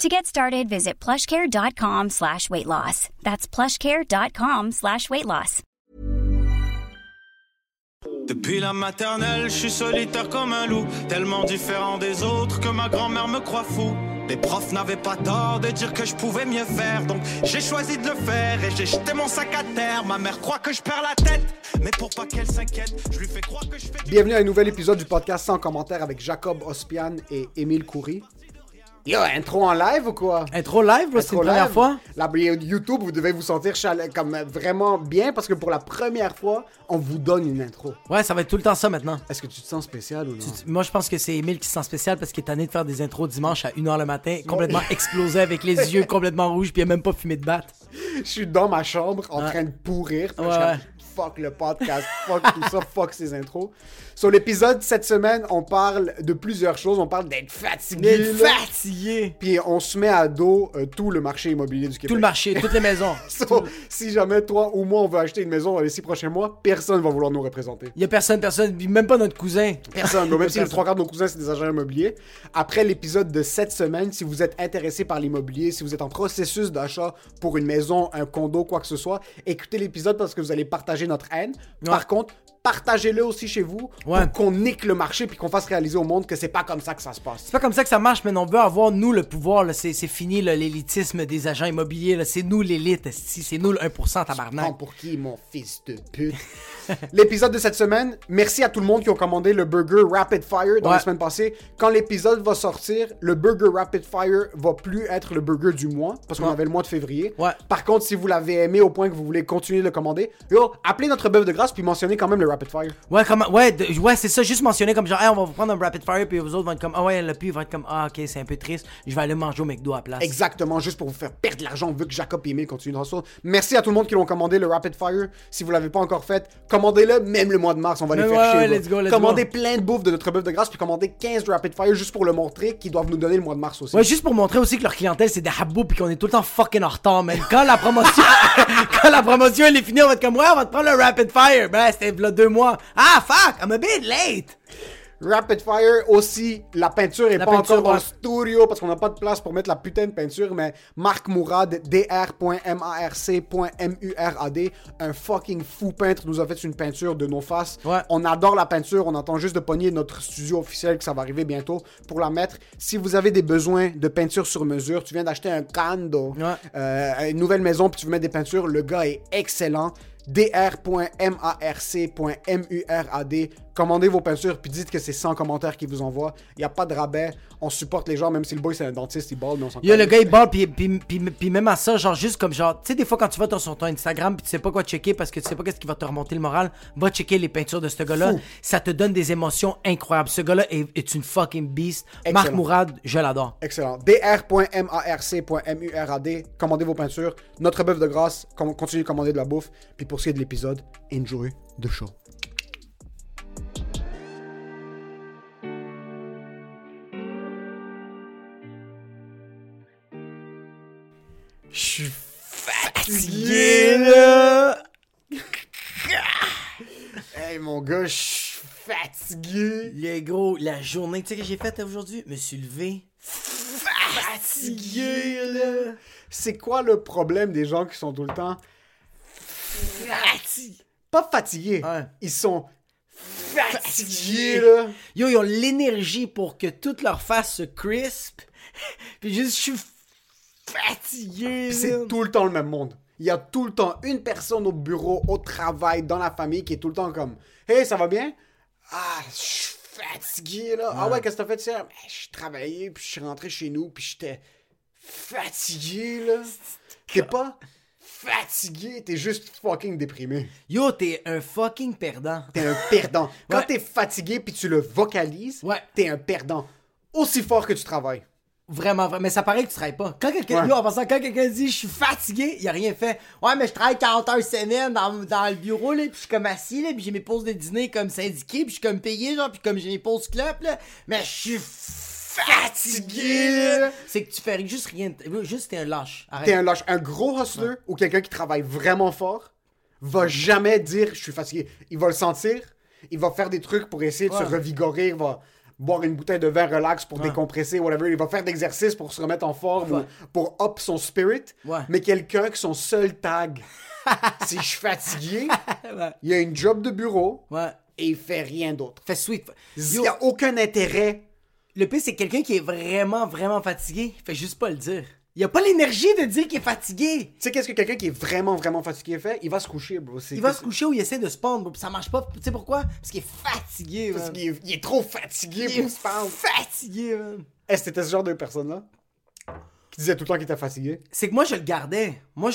To get started, visit plushcare.com slash weight loss. That's plushcare.com slash weight loss. Depuis la maternelle, je suis solitaire comme un loup, tellement différent des autres que ma grand-mère me croit fou. Les profs n'avaient pas tort de dire que je pouvais mieux faire, donc j'ai choisi de le faire et j'ai jeté mon sac à terre. Ma mère croit que je perds la tête, mais pour pas qu'elle s'inquiète, je lui fais croire que je fais du Bienvenue à un nouvel épisode du podcast sans commentaire avec Jacob Ospian et Émile Coury. Yo, intro en live ou quoi? Intro live, c'est une première fois? La YouTube, vous devez vous sentir comme vraiment bien parce que pour la première fois, on vous donne une intro. Ouais, ça va être tout le temps ça maintenant. Est-ce que tu te sens spécial ou non? Moi, je pense que c'est Emile qui se sent spécial parce qu'il est tanné de faire des intros dimanche à 1h le matin, complètement explosé avec les yeux complètement rouges, puis il a même pas fumé de batte. Je suis dans ma chambre en Ouais. train de pourrir. ouais. Fuck le podcast, fuck tout ça, fuck ces intros. Sur l'épisode cette semaine, on parle de plusieurs choses. On parle d'être fatigué. D'être fatigué. Puis on se met à dos euh, tout le marché immobilier du Québec. Tout le marché, toutes les maisons. So, si jamais toi ou moi on veut acheter une maison dans les six prochains mois, personne va vouloir nous représenter. Il y a personne, personne, même pas notre cousin. Personne. Même si les trois quarts de nos cousins c'est des agents immobiliers. Après l'épisode de cette semaine, si vous êtes intéressé par l'immobilier, si vous êtes en processus d'achat pour une maison, un condo, quoi que ce soit, écoutez l'épisode parce que vous allez partager notre haine. Par contre, partagez-le aussi chez vous Ouais. pour qu'on nique le marché puis qu'on fasse réaliser au monde que c'est pas comme ça que ça se passe. C'est pas comme ça que ça marche, mais on veut avoir, nous, le pouvoir. C'est fini l'élitisme des agents immobiliers. C'est nous l'élite. C'est nous le 1% Prends tabarnak. pour qui, mon fils de pute? l'épisode de cette semaine, merci à tout le monde qui ont commandé le burger Rapid Fire dans Ouais. la semaine passée. Quand l'épisode va sortir, le burger Rapid Fire va plus être le burger du mois, parce qu'on Ouais. avait le mois de février. Ouais. Par contre, si vous l'avez aimé au point que vous voulez continuer de le commander, yo, appelez notre bœuf de grâce puis mentionnez quand même le Rapid Fire. Ouais, comme, ouais, de- ouais c'est ça, juste mentionner comme genre, Hey, on va vous prendre un rapid fire, puis vous autres vont être comme, ah ouais, le puis vont être comme, ah ok, c'est un peu triste, je vais aller manger au McDo à la place. Exactement, juste pour vous faire perdre de l'argent, veut que Jacob et Emile continuent de hustle. Merci à tout le monde qui l'ont commandé, le Rapid Fire. Si vous l'avez pas encore fait, commandez-le même le mois de mars, on va les faire ouais, chier. let's go, let's commandez go. plein de bouffe de notre bœuf de grâce, puis commandez 15 de Rapid Fire juste pour le montrer qu'ils doivent nous donner le mois de mars aussi. Ouais, juste pour montrer aussi que leur clientèle c'est des habos puis qu'on est tout le temps fucking en retard, man. Quand la promotion, quand la promotion elle est finie, on va être comme, ouais, on va te prendre le rapid fire. Ben, c'était là deux mois. Ah, fuck, I'm a bit late. Rapid Fire aussi, la peinture est La pas peinture, encore ouais. le studio parce qu'on n'a pas de place pour mettre la putain de peinture, mais Marc Mourad, dr.marc.murad, un fucking fou peintre, nous a fait une peinture de nos faces. Ouais. On adore la peinture, on attend juste de pogner notre studio officiel que ça va arriver bientôt pour la mettre. Si vous avez des besoins de peinture sur mesure, tu viens d'acheter un condo, Ouais. euh, une nouvelle maison, puis tu veux mettre des peintures, le gars est excellent. dr.marc.murad. Commandez vos peintures, puis dites que c'est 100 commentaires qu'il vous envoie. Il n'y a pas de rabais. On supporte les gens, même si le boy c'est un dentiste, il balle, mais on s'en Yo, le gars il barre puis, puis, puis, puis même à ça, genre juste comme genre, tu sais, des fois quand tu vas ton- sur ton Instagram puis tu sais pas quoi checker parce que tu sais pas qu'est-ce qui va te remonter le moral, va checker les peintures de ce gars-là. Ça te donne des émotions incroyables. Ce gars-là est, est une fucking beast. Excellent. Marc Mourad, je l'adore. Excellent. dr.marc.murad. Commandez vos peintures. Notre bœuf de grâce. Continuez de commander de la bouffe. Puis pour ce qui est de l'épisode, enjoy the show. Je suis fatigué, là. Hey mon gars, je suis fatigué. Les gros, la journée, tu sais que j'ai faite aujourd'hui? Me suis levé fatigué, là. C'est quoi le problème des gens qui sont tout le temps Fatigué. pas fatigués? Ouais. Ils sont fatigués là. Yo, ils ont l'énergie pour que toute leur face se crisp. Puis juste, je suis fatigué. Puis c'est tout le temps le même monde. il y a tout le temps une personne au bureau, au travail, dans la famille qui est tout le temps comme Hey, ça va bien? Ah, je suis fatigué là. Ah ouais, qu'est-ce que t'as fait hier? Ben, je suis travaillé, puis je suis rentré chez nous, puis j'étais fatigué là. T'es pas fatigué, t'es juste fucking déprimé. Yo, t'es un fucking perdant. T'es un perdant. Quand Ouais. t'es fatigué puis tu le vocalises, Ouais. t'es un perdant. Aussi fort que tu travailles. Vraiment, vraiment. Mais ça paraît que tu travailles pas. Quand quelqu'un, Ouais. yo, en passant, quand quelqu'un dit je suis fatigué, il a rien fait. Ouais, mais je travaille 40 heures semaine dans, dans le bureau, là, puis je suis comme assis, là, puis j'ai mes pauses de dîner comme syndiqué, puis je suis comme payé, genre, puis comme j'ai mes pauses club, là. Mais je suis fatigué. C'est que tu fais juste rien. Juste t'es un lâche. T'es un lâche. Un gros hustler ou quelqu'un qui travaille vraiment fort va jamais dire je suis fatigué. Il va le sentir, il va faire des trucs pour essayer de se revigorer, il va boire une bouteille de vin relax pour décompresser, whatever. Il va faire d'exercices pour se remettre en forme Ouais. ou pour up son spirit. Ouais. Mais quelqu'un que son seul tag, c'est je suis fatigué, il a une job de bureau et il fait rien d'autre. Fais sweet. Il n'y a aucun intérêt. le pire, c'est quelqu'un qui est vraiment, vraiment fatigué. Il fait juste pas le dire. Il a pas l'énergie de dire qu'il est fatigué. Tu sais, qu'est-ce que quelqu'un qui est vraiment, vraiment fatigué fait? Il va se coucher, bro. C'est- Il va se coucher ou il essaie de pendre, bro, ça marche pas. Tu sais pourquoi? Parce qu'il est fatigué, Parce qu'il est, il est trop fatigué Il pour se pendre. fatigué, man. Est-ce que t'étais ce genre de personne-là? Qui disait tout le temps qu'il était fatigué? C'est que moi, je le gardais. Moi,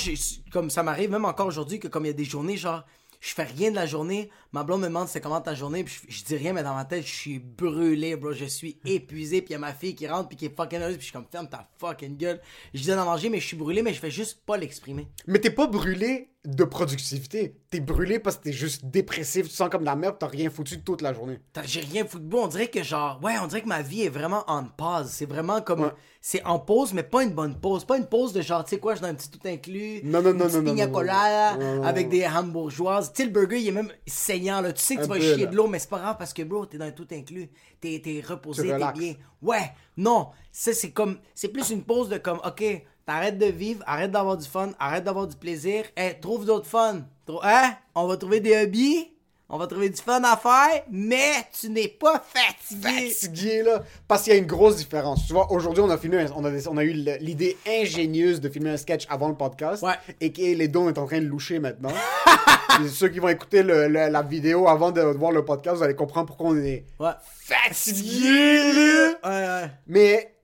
comme ça m'arrive même encore aujourd'hui que comme il y a des journées, genre, je fais rien de la journée, ma blonde me demande c'est comment ta journée, puis je, je dis rien, mais dans ma tête, je suis brûlé, bro. Je suis épuisé, puis il y a ma fille qui rentre, puis qui est fucking heureuse, puis je suis comme, ferme ta fucking gueule. Je dis d'en manger, mais je suis brûlé, mais je fais juste pas l'exprimer. Mais t'es pas brûlé de productivité. T'es brûlé parce que t'es juste dépressif, tu sens comme la merde, t'as rien foutu toute la journée. J'ai rien foutu de beau. On dirait que genre, ouais, on dirait que ma vie est vraiment en pause. C'est vraiment comme, Ouais. c'est en pause, mais pas une bonne pause. Pas une pause de genre, tu sais quoi, je donne un petit tout inclus. Non, non, non, une non, non, non, non, non, non. avec des hambourgeoises. Tu sais, le burger, il est même saignant, là. Tu sais que tu vas peu, chier là. de l'eau, mais c'est pas grave parce que, bro, t'es dans tout inclus. T'es, t'es reposé, t'es bien. Ouais, non. Ça, c'est comme, c'est plus une pause de comme, ok, t'arrêtes de vivre, arrête d'avoir du fun, arrête d'avoir du plaisir. Hey, trouve d'autres fun. Trou- Hein? On va trouver des hobbies. On va trouver du fun à faire, mais tu n'es pas fatigué. Fatigué, là. Parce qu'il y a une grosse différence. Tu vois, aujourd'hui, on a filmé, on a, on a eu l'idée ingénieuse de filmer un sketch avant le podcast. Ouais. Et que les dons est en train de loucher maintenant. Ceux qui vont écouter le- le- la vidéo avant de voir le podcast, vous allez comprendre pourquoi on est Ouais. fatigué, là. Ouais, ouais. Mais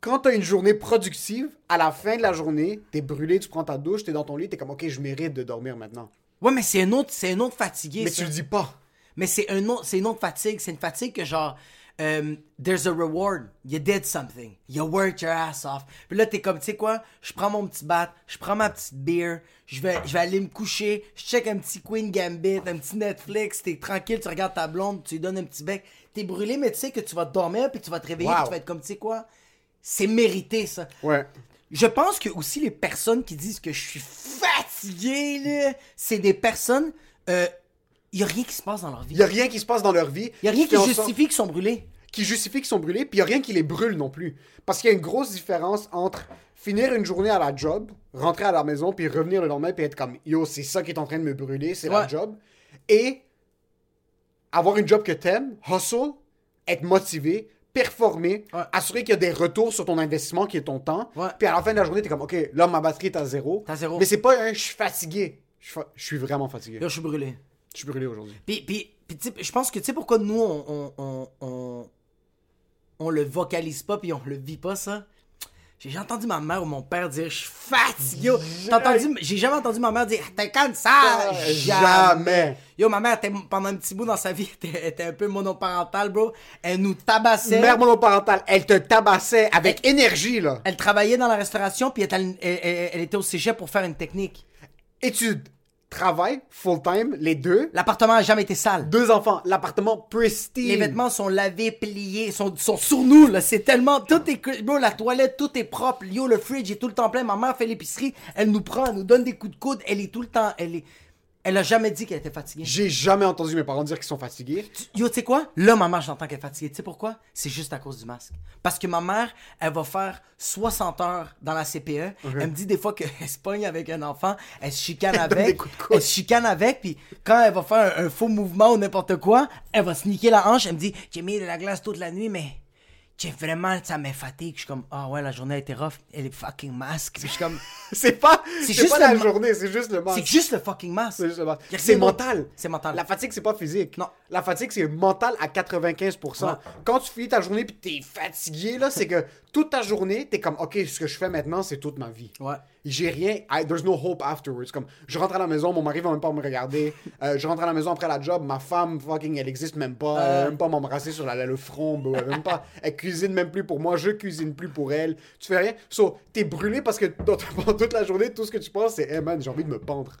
quand t'as une journée productive, à la fin de la journée, t'es brûlé, tu prends ta douche, t'es dans ton lit, t'es comme ok, je mérite de dormir maintenant. Ouais, mais c'est un autre, c'est un autre fatigué. Mais ça. tu le dis pas. Mais c'est un autre, c'est une autre fatigue. C'est une fatigue que genre, euh, there's a reward. You did something. You worked your ass off. Puis là, t'es comme, tu sais quoi? Je prends mon petit bat, je prends ma petite beer, je vais, je vais aller me coucher, je check un petit Queen Gambit, un petit Netflix, t'es tranquille, tu regardes ta blonde, tu lui donnes un petit bec. T'es brûlé, mais tu sais que tu vas dormir, puis tu vas te réveiller, Wow. puis tu vas être comme, tu sais quoi? C'est mérité, ça. Ouais. Je pense que aussi les personnes qui disent que je suis fatigué, là, c'est des personnes. Il y a rien qui se passe dans leur vie. Y a rien qui se passe dans leur vie. Il y a rien qui justifie qu'ils sont brûlés. qui justifie qu'ils sont brûlés, puis il n'y a rien qui les brûle non plus. Parce qu'il y a une grosse différence entre finir une journée à la job, rentrer à la maison, puis revenir le lendemain, puis être comme Yo, c'est ça qui est en train de me brûler, c'est la job. Et avoir une job que t'aimes, hustle, être motivé, performer, Ouais. assurer qu'il y a des retours sur ton investissement qui est ton temps. Ouais. Puis à la fin de la journée, t'es comme Ok, là, ma batterie est à zéro. T'as zéro. Mais c'est pas un je suis fatigué. Je suis vraiment fatigué. Là, je suis brûlé. Je suis brûlé aujourd'hui. Puis, puis, puis je pense que tu sais pourquoi nous, on, on, on, on, on le vocalise pas puis on le vit pas, ça? J'ai entendu ma mère ou mon père dire je suis fatigué. Entendu, j'ai jamais entendu ma mère dire t'es comme ça? Jamais. Yo, ma mère, était, pendant un petit bout dans sa vie, était, était un peu monoparentale, bro. Elle nous tabassait. Mère monoparentale, elle te tabassait avec énergie, là. Elle travaillait dans la restauration puis elle, elle- elle- elle était au cégep pour faire une technique. études, travail, full-time, les deux. L'appartement a jamais été sale. Deux enfants, l'appartement pristine. Les vêtements sont lavés, pliés, sont, sont sur nous, là. C'est tellement. Tout est. Bro, la toilette, tout est propre. Yo, le fridge est tout le temps plein. Ma mère fait l'épicerie. Elle nous prend, elle nous donne des coups de coude. Elle est tout le temps. Elle est. Elle a jamais dit qu'elle était fatiguée. J'ai jamais entendu mes parents dire qu'ils sont fatigués. Yo, tu sais quoi? Là, ma mère, j'entends qu'elle est fatiguée. Tu sais pourquoi? C'est juste à cause du masque. Parce que ma mère, elle va faire 60 heures dans la CPE. Elle me dit des fois qu'elle se pogne avec un enfant, elle se chicane donne des avec. coups de coude. Elle se chicane avec, puis quand elle va faire un, un faux mouvement ou n'importe quoi, elle va se niquer la hanche. Elle me dit, j'ai mis de la glace toute la nuit, mais vraiment, ça me fatigue. Je suis comme, ah ouais, la journée a été rough. Elle est fucking masque. Puis je suis comme, C'est pas, C'est c'est juste pas la ma- journée, c'est juste le c'est masque. juste le fucking masque. C'est juste le masque. C'est mental. C'est mental. La fatigue, c'est pas physique. Non. La fatigue, c'est mental à 95%. Ouais. Quand tu finis ta journée puis t'es fatigué, là, c'est que toute ta journée, t'es comme, OK, ce que je fais maintenant, c'est toute ma vie. Ouais. J'ai rien. I- there's no hope afterwards. Comme, je rentre à la maison, mon mari va même pas me regarder. Euh, je rentre à la maison après la job, ma femme, fucking, elle existe même pas. Elle va même pas m'embrasser sur la, le front, bro. Elle, même pas, elle cuisine même plus pour moi, je cuisine plus pour elle. Tu fais rien. So, t'es brûlé parce que pendant toute la journée, tout ce que tu penses, c'est, hey man, j'ai envie de me pendre.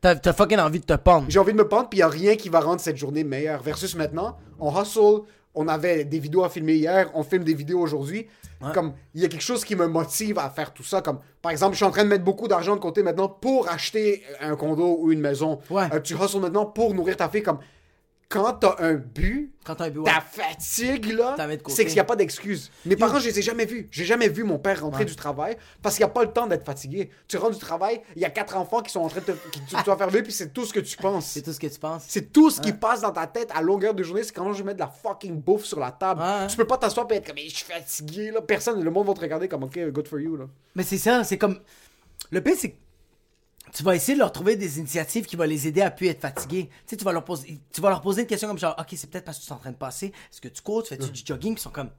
T'as fucking envie de te pendre. J'ai envie de me pendre, puis il a rien qui va rendre cette journée meilleure. Versus maintenant, on hustle, on avait des vidéos à filmer hier, on filme des vidéos aujourd'hui. Comme, il y a quelque chose qui me motive à faire tout ça. Comme, par exemple, je suis en train de mettre beaucoup d'argent de côté maintenant pour acheter un condo ou une maison. Ouais. Euh, tu hustles maintenant pour nourrir ta fille. Comme, quand t'as un but, Quand t'as un but, ouais. ta fatigue, là, c'est qu'il n'y a pas d'excuse. Mes parents, je les ai jamais vus. J'ai jamais vu mon père rentrer du travail parce qu'il n'y a pas le temps d'être fatigué. Tu rentres du travail, il y a quatre enfants qui sont en train de te, qui, tu dois faire vivre, puis c'est tout ce que tu penses. C'est tout ce que tu penses. C'est tout ce qui passe dans ta tête à longueur de journée. C'est quand je mets de la fucking bouffe sur la table. Tu peux pas t'asseoir et être comme, je suis fatigué. Là. Personne, le monde va te regarder comme, ok, good for you. Là. Mais c'est ça, c'est comme. Le pire, c'est que tu vas essayer de leur trouver des initiatives qui vont les aider à plus être fatigués. Tu sais, tu vas leur poser, tu vas leur poser une question comme genre, ok, c'est peut-être parce que tu es en train de passer. Est-ce que tu cours, tu fais du jogging, ils sont comme,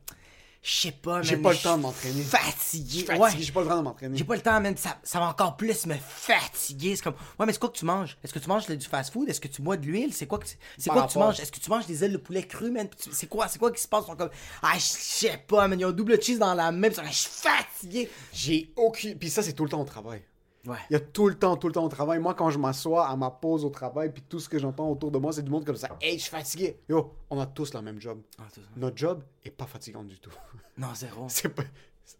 je sais pas, J'ai pas le temps de m'entraîner. Fatigué. Ouais. j'ai pas le temps de m'entraîner. J'ai pas le temps, man. Ça, ça va encore plus me fatiguer. C'est comme, ouais, mais c'est quoi que tu manges? Est-ce que tu manges du fast-food? Est-ce que tu bois de l'huile? C'est quoi que, c'est quoi que tu manges? Est-ce que tu manges des ailes de poulet crues, man? C'est quoi, c'est quoi qui se passe? Ils sont comme, ah, je sais pas, man. Ils ont double cheese dans la même. Je suis fatigué. J'ai aucune. Puis ça, c'est tout le temps au travail. Ouais. Il y a tout le temps, tout le temps au travail. Moi, quand je m'assois à ma pause au travail, puis tout ce que j'entends autour de moi, c'est du monde comme ça. Hey, je suis fatigué. Yo, on a tous la même job. Ah. Notre job est pas fatigant du tout. Non, zéro. c'est pas...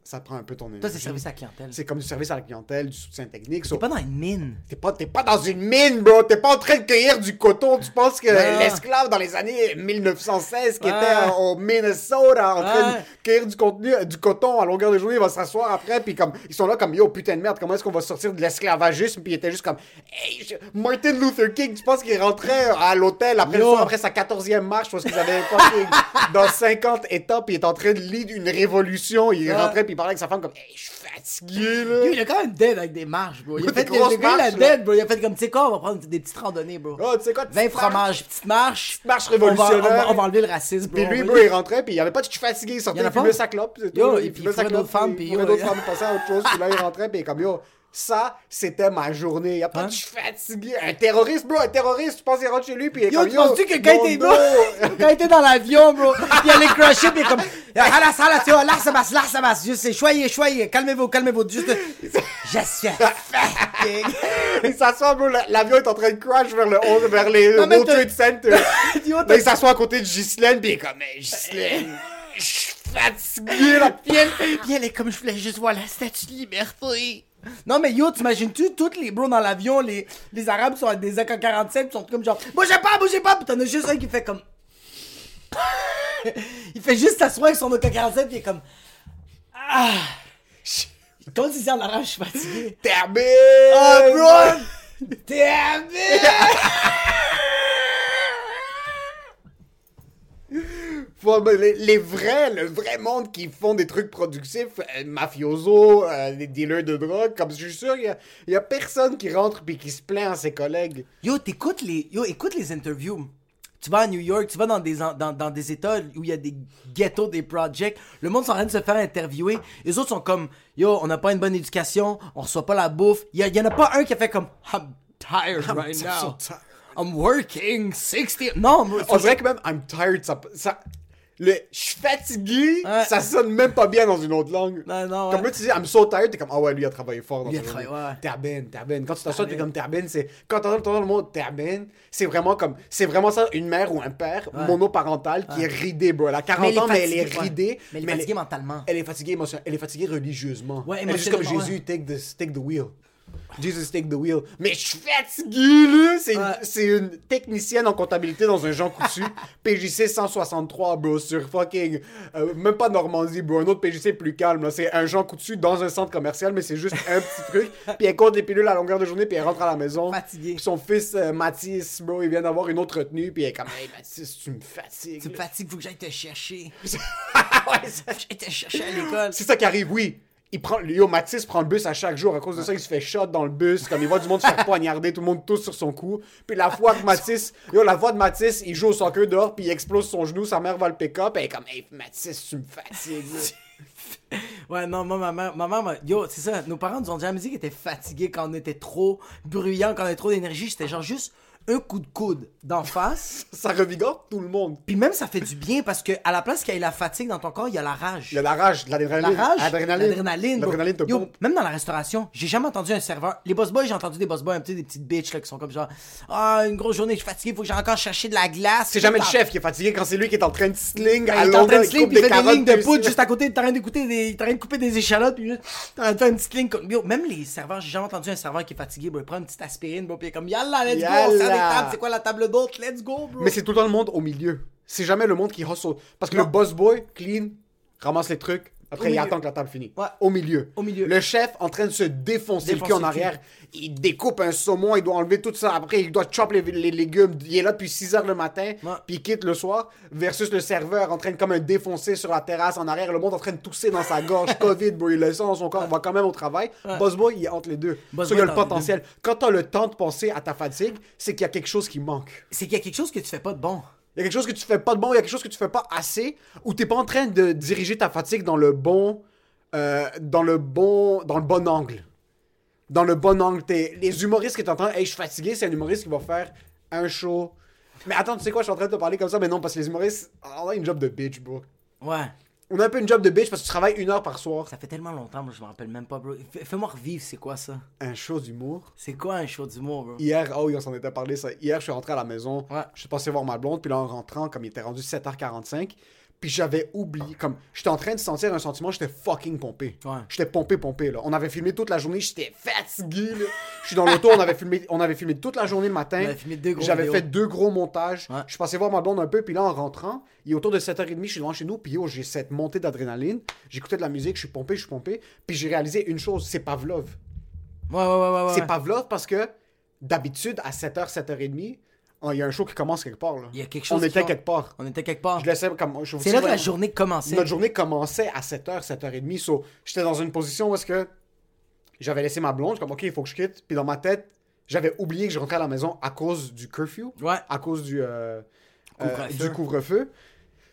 Ça prend un peu ton énergie. Toi, c'est service à la clientèle. C'est comme du service à la clientèle, du soutien technique. T'es So- pas dans une mine. T'es pas, pas dans une mine, bro. T'es pas en train de cueillir du coton. Tu penses que l'esclave dans les années 1916 qui était euh, au Minnesota en train de cueillir du, contenu, euh, du coton à longueur de journée, il va s'asseoir après, puis comme ils sont là comme yo putain de merde, comment est-ce qu'on va sortir de l'esclavagisme? Puis il était juste comme hey, je- Martin Luther King, tu penses qu'il rentrait à l'hôtel après, soir, après sa 14e marche parce qu'ils avaient dans 50 états, puis il est en train de lead une révolution. Il Ouais. Rentrait, puis il parlait avec sa femme comme hey, je suis fatigué là. Yo, il a quand même dead avec des marches, bro. Il a Des fait grosses le gars, il a dead, bro. Il a fait comme, tu sais quoi, on va prendre des petites randonnées, bro. Oh, tu sais quoi, 20 petite marche. fromages, petite marche. marche On va, on, révolutionnaire. va, on va enlever le racisme, bro. Puis lui, bro, il rentrait, puis il avait pas de je suis fatigué, il sortait, il fumait sa clope, c'est tout. Yo, il puis fumait sa clope, d'autres femmes, puis il puis yo, d'autres femmes, il passait à autre chose, puis là, il rentrait, puis comme yo, ça, c'était ma journée. Y a pas Hein? de je suis fatigué. Un terroriste, bro, un terroriste, tu penses qu'il rentre chez lui, puis il est Yo, comme tu yo. penses-tu que quand il était dos. bro, quand il était dans l'avion, bro, il allait il est comme, halas, halas, yo, là, ça passe, là, ça passe, juste, choyez, choyez, calmez-vous, calmez-vous, juste, je suis fatigué. Il s'assoit, bro, la- l'avion est en train de crash vers le haut, vers les Non, mais World Trade Center. Il s'assoit à côté de Ghislaine, puis il est comme, hey, Ghislaine, je suis fatigué, la pienne. Puis elle est comme, je voulais juste voir la statue de liberté. Non, mais yo, t'imagines-tu, toutes les bros dans l'avion, les, les Arabes sont avec des AK-47, ils sont comme genre, bougez pas, bougez pas, pis t'en as juste un qui fait comme. il fait juste s'asseoir avec son AK-47, pis il est comme. Ah! Quand il dit en arabe, je suis fatigué. Terminé. Oh, bro! Damn it! Faut- les, les vrais, le vrai monde qui font des trucs productifs, euh, mafioso, euh, des dealers de drogue, comme je suis sûr, il y y a personne qui rentre puis qui se plaint à ses collègues. Yo, t'écoutes les, yo, écoute les interviews. Tu vas à New York, tu vas dans des, dans, dans des états où il y a des ghettos, des projects. Le monde sont en train de se faire interviewer. Les autres sont comme, yo, on n'a pas une bonne éducation, on reçoit pas la bouffe. Il y, y en a pas un qui a fait comme, I'm tired right so now. tired. I'm working 60. Non, On dirait que même I'm tired, ça, ça le je suis fatigué, Ouais. ça sonne même pas bien dans une autre langue. Non, non, Comme là, tu dis I'm so tired, t'es comme ah ouais, lui il a travaillé fort dans Lui a travaillé, ouais. Terben, terben. Quand tu t'assois, t'es comme terben, c'est quand t'entends le mot terben, c'est vraiment comme c'est vraiment ça une mère ou un père monoparental qui est ridé, bro. Elle a 40 ans, mais elle est ridée. Mais elle est fatiguée mentalement. Elle est fatiguée émotionnellement. Elle est fatiguée religieusement. Ouais, elle est juste comme Jésus, take the, take the wheel. Jesus take the wheel. Mais je suis fatigué, là! C'est une, Ouais. c'est une technicienne en comptabilité dans un Jean Coutu. PJC 163, bro, sur fucking... euh, même pas Normandie, bro. Un autre PJC plus calme, là. C'est un Jean Coutu dans un centre commercial, mais c'est juste un petit truc. Puis elle compte les pilules à longueur de journée, puis elle rentre à la maison. Fatiguée. Puis son fils, euh, Mathis, bro, il vient d'avoir une autre retenue, puis elle est comme « Hey, Mathis, tu me fatigues. Tu me fatigues, faut que j'aille te chercher. Ouais, ça- J'étais cherché à l'école. C'est ça qui arrive, oui. Il prend, yo, Mathis prend le bus à chaque jour. À cause de ça, il se fait shot dans le bus. Comme il voit du monde se faire poignarder, tout le monde tous sur son cou. Puis la fois que Mathis, yo, la fois de Mathis, il joue au soccer dehors, puis il explose son genou. Sa mère va le pick-up. Elle est comme, hey, Mathis, tu me fatigues. Ouais, non, moi, ma mère, ma mère, yo, c'est ça, nos parents nous ont jamais dit qu'ils étaient fatigués quand on était trop bruyants, quand on avait trop d'énergie. C'était genre juste un coup de coude d'en face. ça revigore tout le monde. Puis même, ça fait du bien parce que à la place qu'il y ait la fatigue dans ton corps, il y a la rage. Il y a la rage, de La l'adrénaline. rage, L'adrénaline. l'adrénaline, bro. L'adrénaline te Yo, pompe. Même dans la restauration, j'ai jamais entendu un serveur. Les boss boys, j'ai entendu des boss boys, un petit des petites bitches là, qui sont comme genre, ah, une grosse journée, je suis fatigué, faut que j'ai encore cherché de la glace. C'est jamais le chef qui est fatigué quand c'est lui qui est en train de sling Ben, à il est en train de il sling, puis il fait des lignes de poudre juste à côté, t'es en train de couper des, en train de couper des échalotes, puis juste, en train de comme- Yo, même les serveurs, j'ai jamais entendu un serveur qui est fatigué, bro. Il prend une petite aspirine, bro, puis il est comme, yalla, let's go, tables, c'est quoi la table d'hôte, let's go, bro. Mais c'est tout le temps le monde au milieu. C'est jamais le monde qui hustle. Parce que le boss boy, clean, ramasse les trucs. Après, il attend que la table finisse. Ouais. Au milieu. Au milieu. Le chef en train de se défoncer, Défoncer le cul en cul. arrière. Il découpe un saumon, il doit enlever tout ça. Après, il doit chop les, les légumes. Il est là depuis 6 heures le matin, Ouais. puis il quitte le soir. Versus le serveur en train de comme un défoncer sur la terrasse en arrière. Le monde en train de tousser dans sa gorge. Covid, bro, il le sent dans son corps. Il va quand même au travail. Boss boy, il est entre les deux. Boss il y a le potentiel. Quand t'as le temps de penser à ta fatigue, c'est qu'il y a quelque chose qui manque. C'est qu'il y a quelque chose que tu fais pas de bon. Il y a quelque chose que tu fais pas de bon, il y a quelque chose que tu fais pas assez, ou t'es pas en train de diriger ta fatigue dans le bon, euh, dans le bon, dans le bon angle. Dans le bon angle. Les humoristes qui t'entendent, hey, je suis fatigué, c'est un humoriste qui va faire un show. Mais attends, tu sais quoi, je suis en train de te parler comme ça, mais non, parce que les humoristes, on a une job de bitch, bro. Ouais. On a un peu une job de bitch parce que tu travailles une heure par soir. Ça fait tellement longtemps, moi, je me rappelle même pas, bro. Fais- Fais-moi revivre, c'est quoi ça? Un show d'humour. C'est quoi un show d'humour, bro? Hier, oh oui, on s'en était parlé ça. Hier, je suis rentré à la maison. Ouais. Je suis passé voir ma blonde, puis là, en rentrant, comme il était rendu 7h45, puis j'avais oublié, comme, j'étais en train de sentir un sentiment, j'étais fucking pompé. Ouais. J'étais pompé, pompé, là. On avait filmé toute la journée, j'étais fatigué, là. Je suis dans l'auto, on avait filmé, on avait filmé toute la journée le matin. J'avais fait deux gros montages. Ouais. Je suis passé voir ma blonde un peu, puis là, en rentrant, il est autour de 7h30, je suis devant chez nous, puis yo, j'ai cette montée d'adrénaline. J'écoutais de la musique, je suis pompé, je suis pompé. Puis j'ai réalisé une chose, c'est Pavlov. Ouais, ouais, ouais, ouais. ouais. C'est Pavlov parce que d'habitude, à 7h, 7h30, oh, il y a un show qui commence quelque part. Là. Il y a quelque chose On était quelque part. On était quelque part. Je laissais comme. C'est là que la journée commençait. Notre journée commençait à 7h, 7h30. So, j'étais dans une position où est-ce que j'avais laissé ma blonde. Comme, OK, il faut que je quitte. Puis dans ma tête, j'avais oublié que je rentrais à la maison à cause du curfew. Ouais. À cause du, euh, euh, du couvre-feu.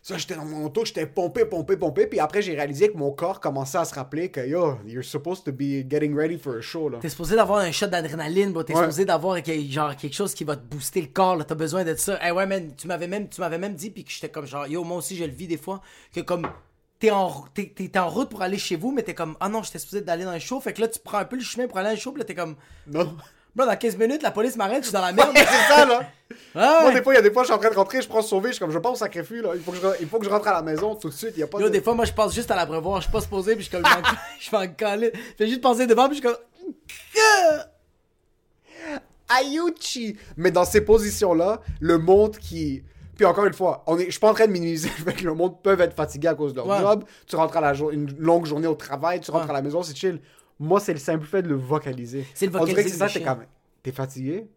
Ça, j'étais dans mon auto, j'étais pompé, pompé, pompé. Puis après, j'ai réalisé que mon corps commençait à se rappeler que, yo, you're supposed to be getting ready for a show, là. T'es supposé d'avoir un shot d'adrénaline, bro. T'es Ouais. supposé d'avoir genre quelque chose qui va te booster le corps. là. T'as besoin de ça. Eh ouais, man, tu m'avais même, tu m'avais même dit, puis que j'étais comme genre, yo, moi aussi, je le vis des fois, que comme t'es en, t'es, t'es en route pour aller chez vous, mais t'es comme, ah non, j'étais supposé d'aller dans le show. Fait que là, tu prends un peu le chemin pour aller dans le show, puis là, t'es comme, Non. Bro, dans 15 minutes, la police m'arrête, je suis dans la merde. c'est ça, là. Ah Moi, ouais. des fois, il y a des fois, je suis en train de rentrer, je prends sauver, je suis comme, je pense au sacrifice, là. Il faut, que je, il faut que je rentre à la maison tout de suite. Il y a pas Yo, de... des fois, moi, je passe juste à l'abreuvoir, je suis pas supposé, puis je suis comme, je vais en caler. Je fais juste passer devant, puis je suis comme, Ayuchi! Mais dans ces positions-là, le monde qui. Puis encore une fois, on est... je suis pas en train de minimiser le fait que le monde peut être fatigué à cause de leur Ouais. job. Tu rentres à la une longue journée au travail, tu rentres Ouais. à la maison, c'est chill. Moi, c'est le simple fait de le vocaliser. C'est le On dirait que c'est vocaliser ça, t'es comme. T'es fatigué?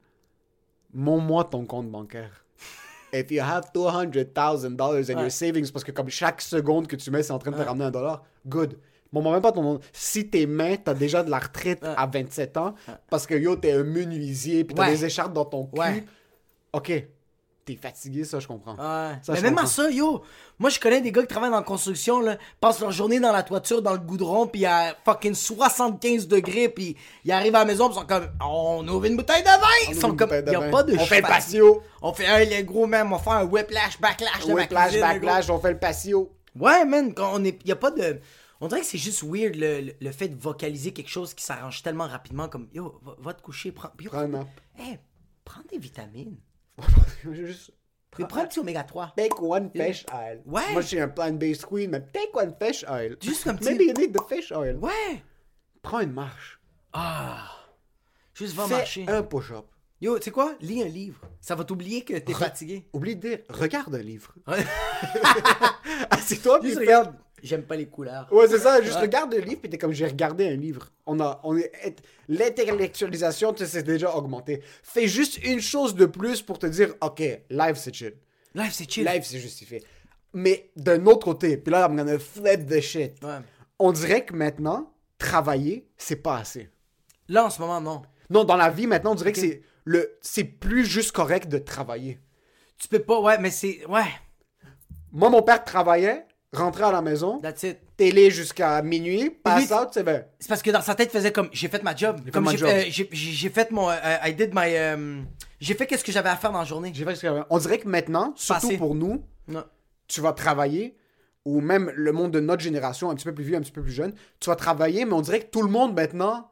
Montre-moi ton compte bancaire. If you have $200,000 in Ouais. your savings, parce que comme chaque seconde que tu mets, c'est en train de te Ouais. ramener un dollar, good. Bon, moi, même pas ton nom. Si tes mains, t'as déjà de la retraite Ouais. à 27 ans, parce que yo, t'es un menuisier, puis t'as des écharpes dans ton cul, ok, t'es fatigué, ça, je comprends. Ouais. Ça, mais je même à ça, yo, moi je connais des gars qui travaillent dans la construction, là, passent leur journée dans la toiture, dans le goudron, puis à fucking 75 degrés, puis ils arrivent à la maison, puis ils sont comme, on ouvre une bouteille de vin! Ils ouvre sont comme, a vin. pas de On fait le patio. On fait un, les gros même, on fait un whiplash, backlash de Whiplash, cuisine, backlash, on fait le patio. Ouais, man, quand on est, y a pas de. On dirait que c'est juste weird le, le- le fait de vocaliser quelque chose qui s'arrange tellement rapidement, comme, yo, va, va te coucher, prends. yo, Prends un nap. hey, prends des vitamines. Juste. Puis prends un petit oméga 3. Take one fish oil. Ouais. Moi, je suis un plant-based queen, mais take one fish oil. Juste un petit- Maybe you need the fish oil. Ouais! Prends une marche. Ah! Juste va Fais marcher. un push-up. Yo, tu sais quoi? Lis un livre. Ça va t'oublier que t'es fatigué. Oublie de dire, regarde un livre. Ouais. Assieds-toi, puis Juste fais- regarde. J'aime pas les couleurs. Ouais, c'est ça. Juste regarde un livre, puis t'es comme, j'ai regardé un livre. On a, on est, l'intellectualisation, tu sais, c'est déjà augmenté. Fais juste une chose de plus pour te dire, ok, live, c'est chill. Life, c'est chill. Live, c'est justifié. Mais d'un autre côté, puis là, I'm gonna flip the shit. Ouais. On dirait que maintenant, travailler, c'est pas assez. Là, en ce moment, non. Non, dans la vie, maintenant, on dirait que c'est le, c'est plus juste correct de travailler. Tu peux pas, ouais, mais c'est. Ouais, Moi, mon père travaillait, rentrait à la maison, that's it. télé jusqu'à minuit, pass out, c'est bien. C'est parce que dans sa tête, il faisait comme j'ai fait ma job. fait Comme ma j'ai job. euh, j'ai- j'ai j'ai fait mon. euh, I did my. euh, j'ai fait qu'est-ce que j'avais à faire dans la journée. J'ai fait ce que- On dirait que maintenant, surtout Passé. pour nous, Non. tu vas travailler, ou même le monde de notre génération, un petit peu plus vieux, un petit peu plus jeune, tu vas travailler, mais on dirait que tout le monde maintenant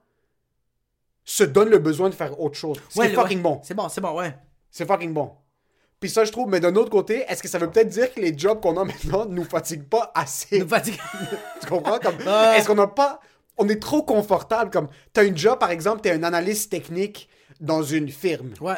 se donne le besoin de faire autre chose. C'est Ouais, fucking ouais. bon. C'est bon, c'est bon, ouais. C'est fucking bon. Puis ça, je trouve, mais d'un autre côté, est-ce que ça veut peut-être dire que les jobs qu'on a maintenant nous fatiguent pas assez? Nous fatigue. Tu comprends? Comme. Est-ce qu'on n'a pas. On est trop confortable. Comme, t'as une job, par exemple, t'es un analyste technique dans une firme. ouais.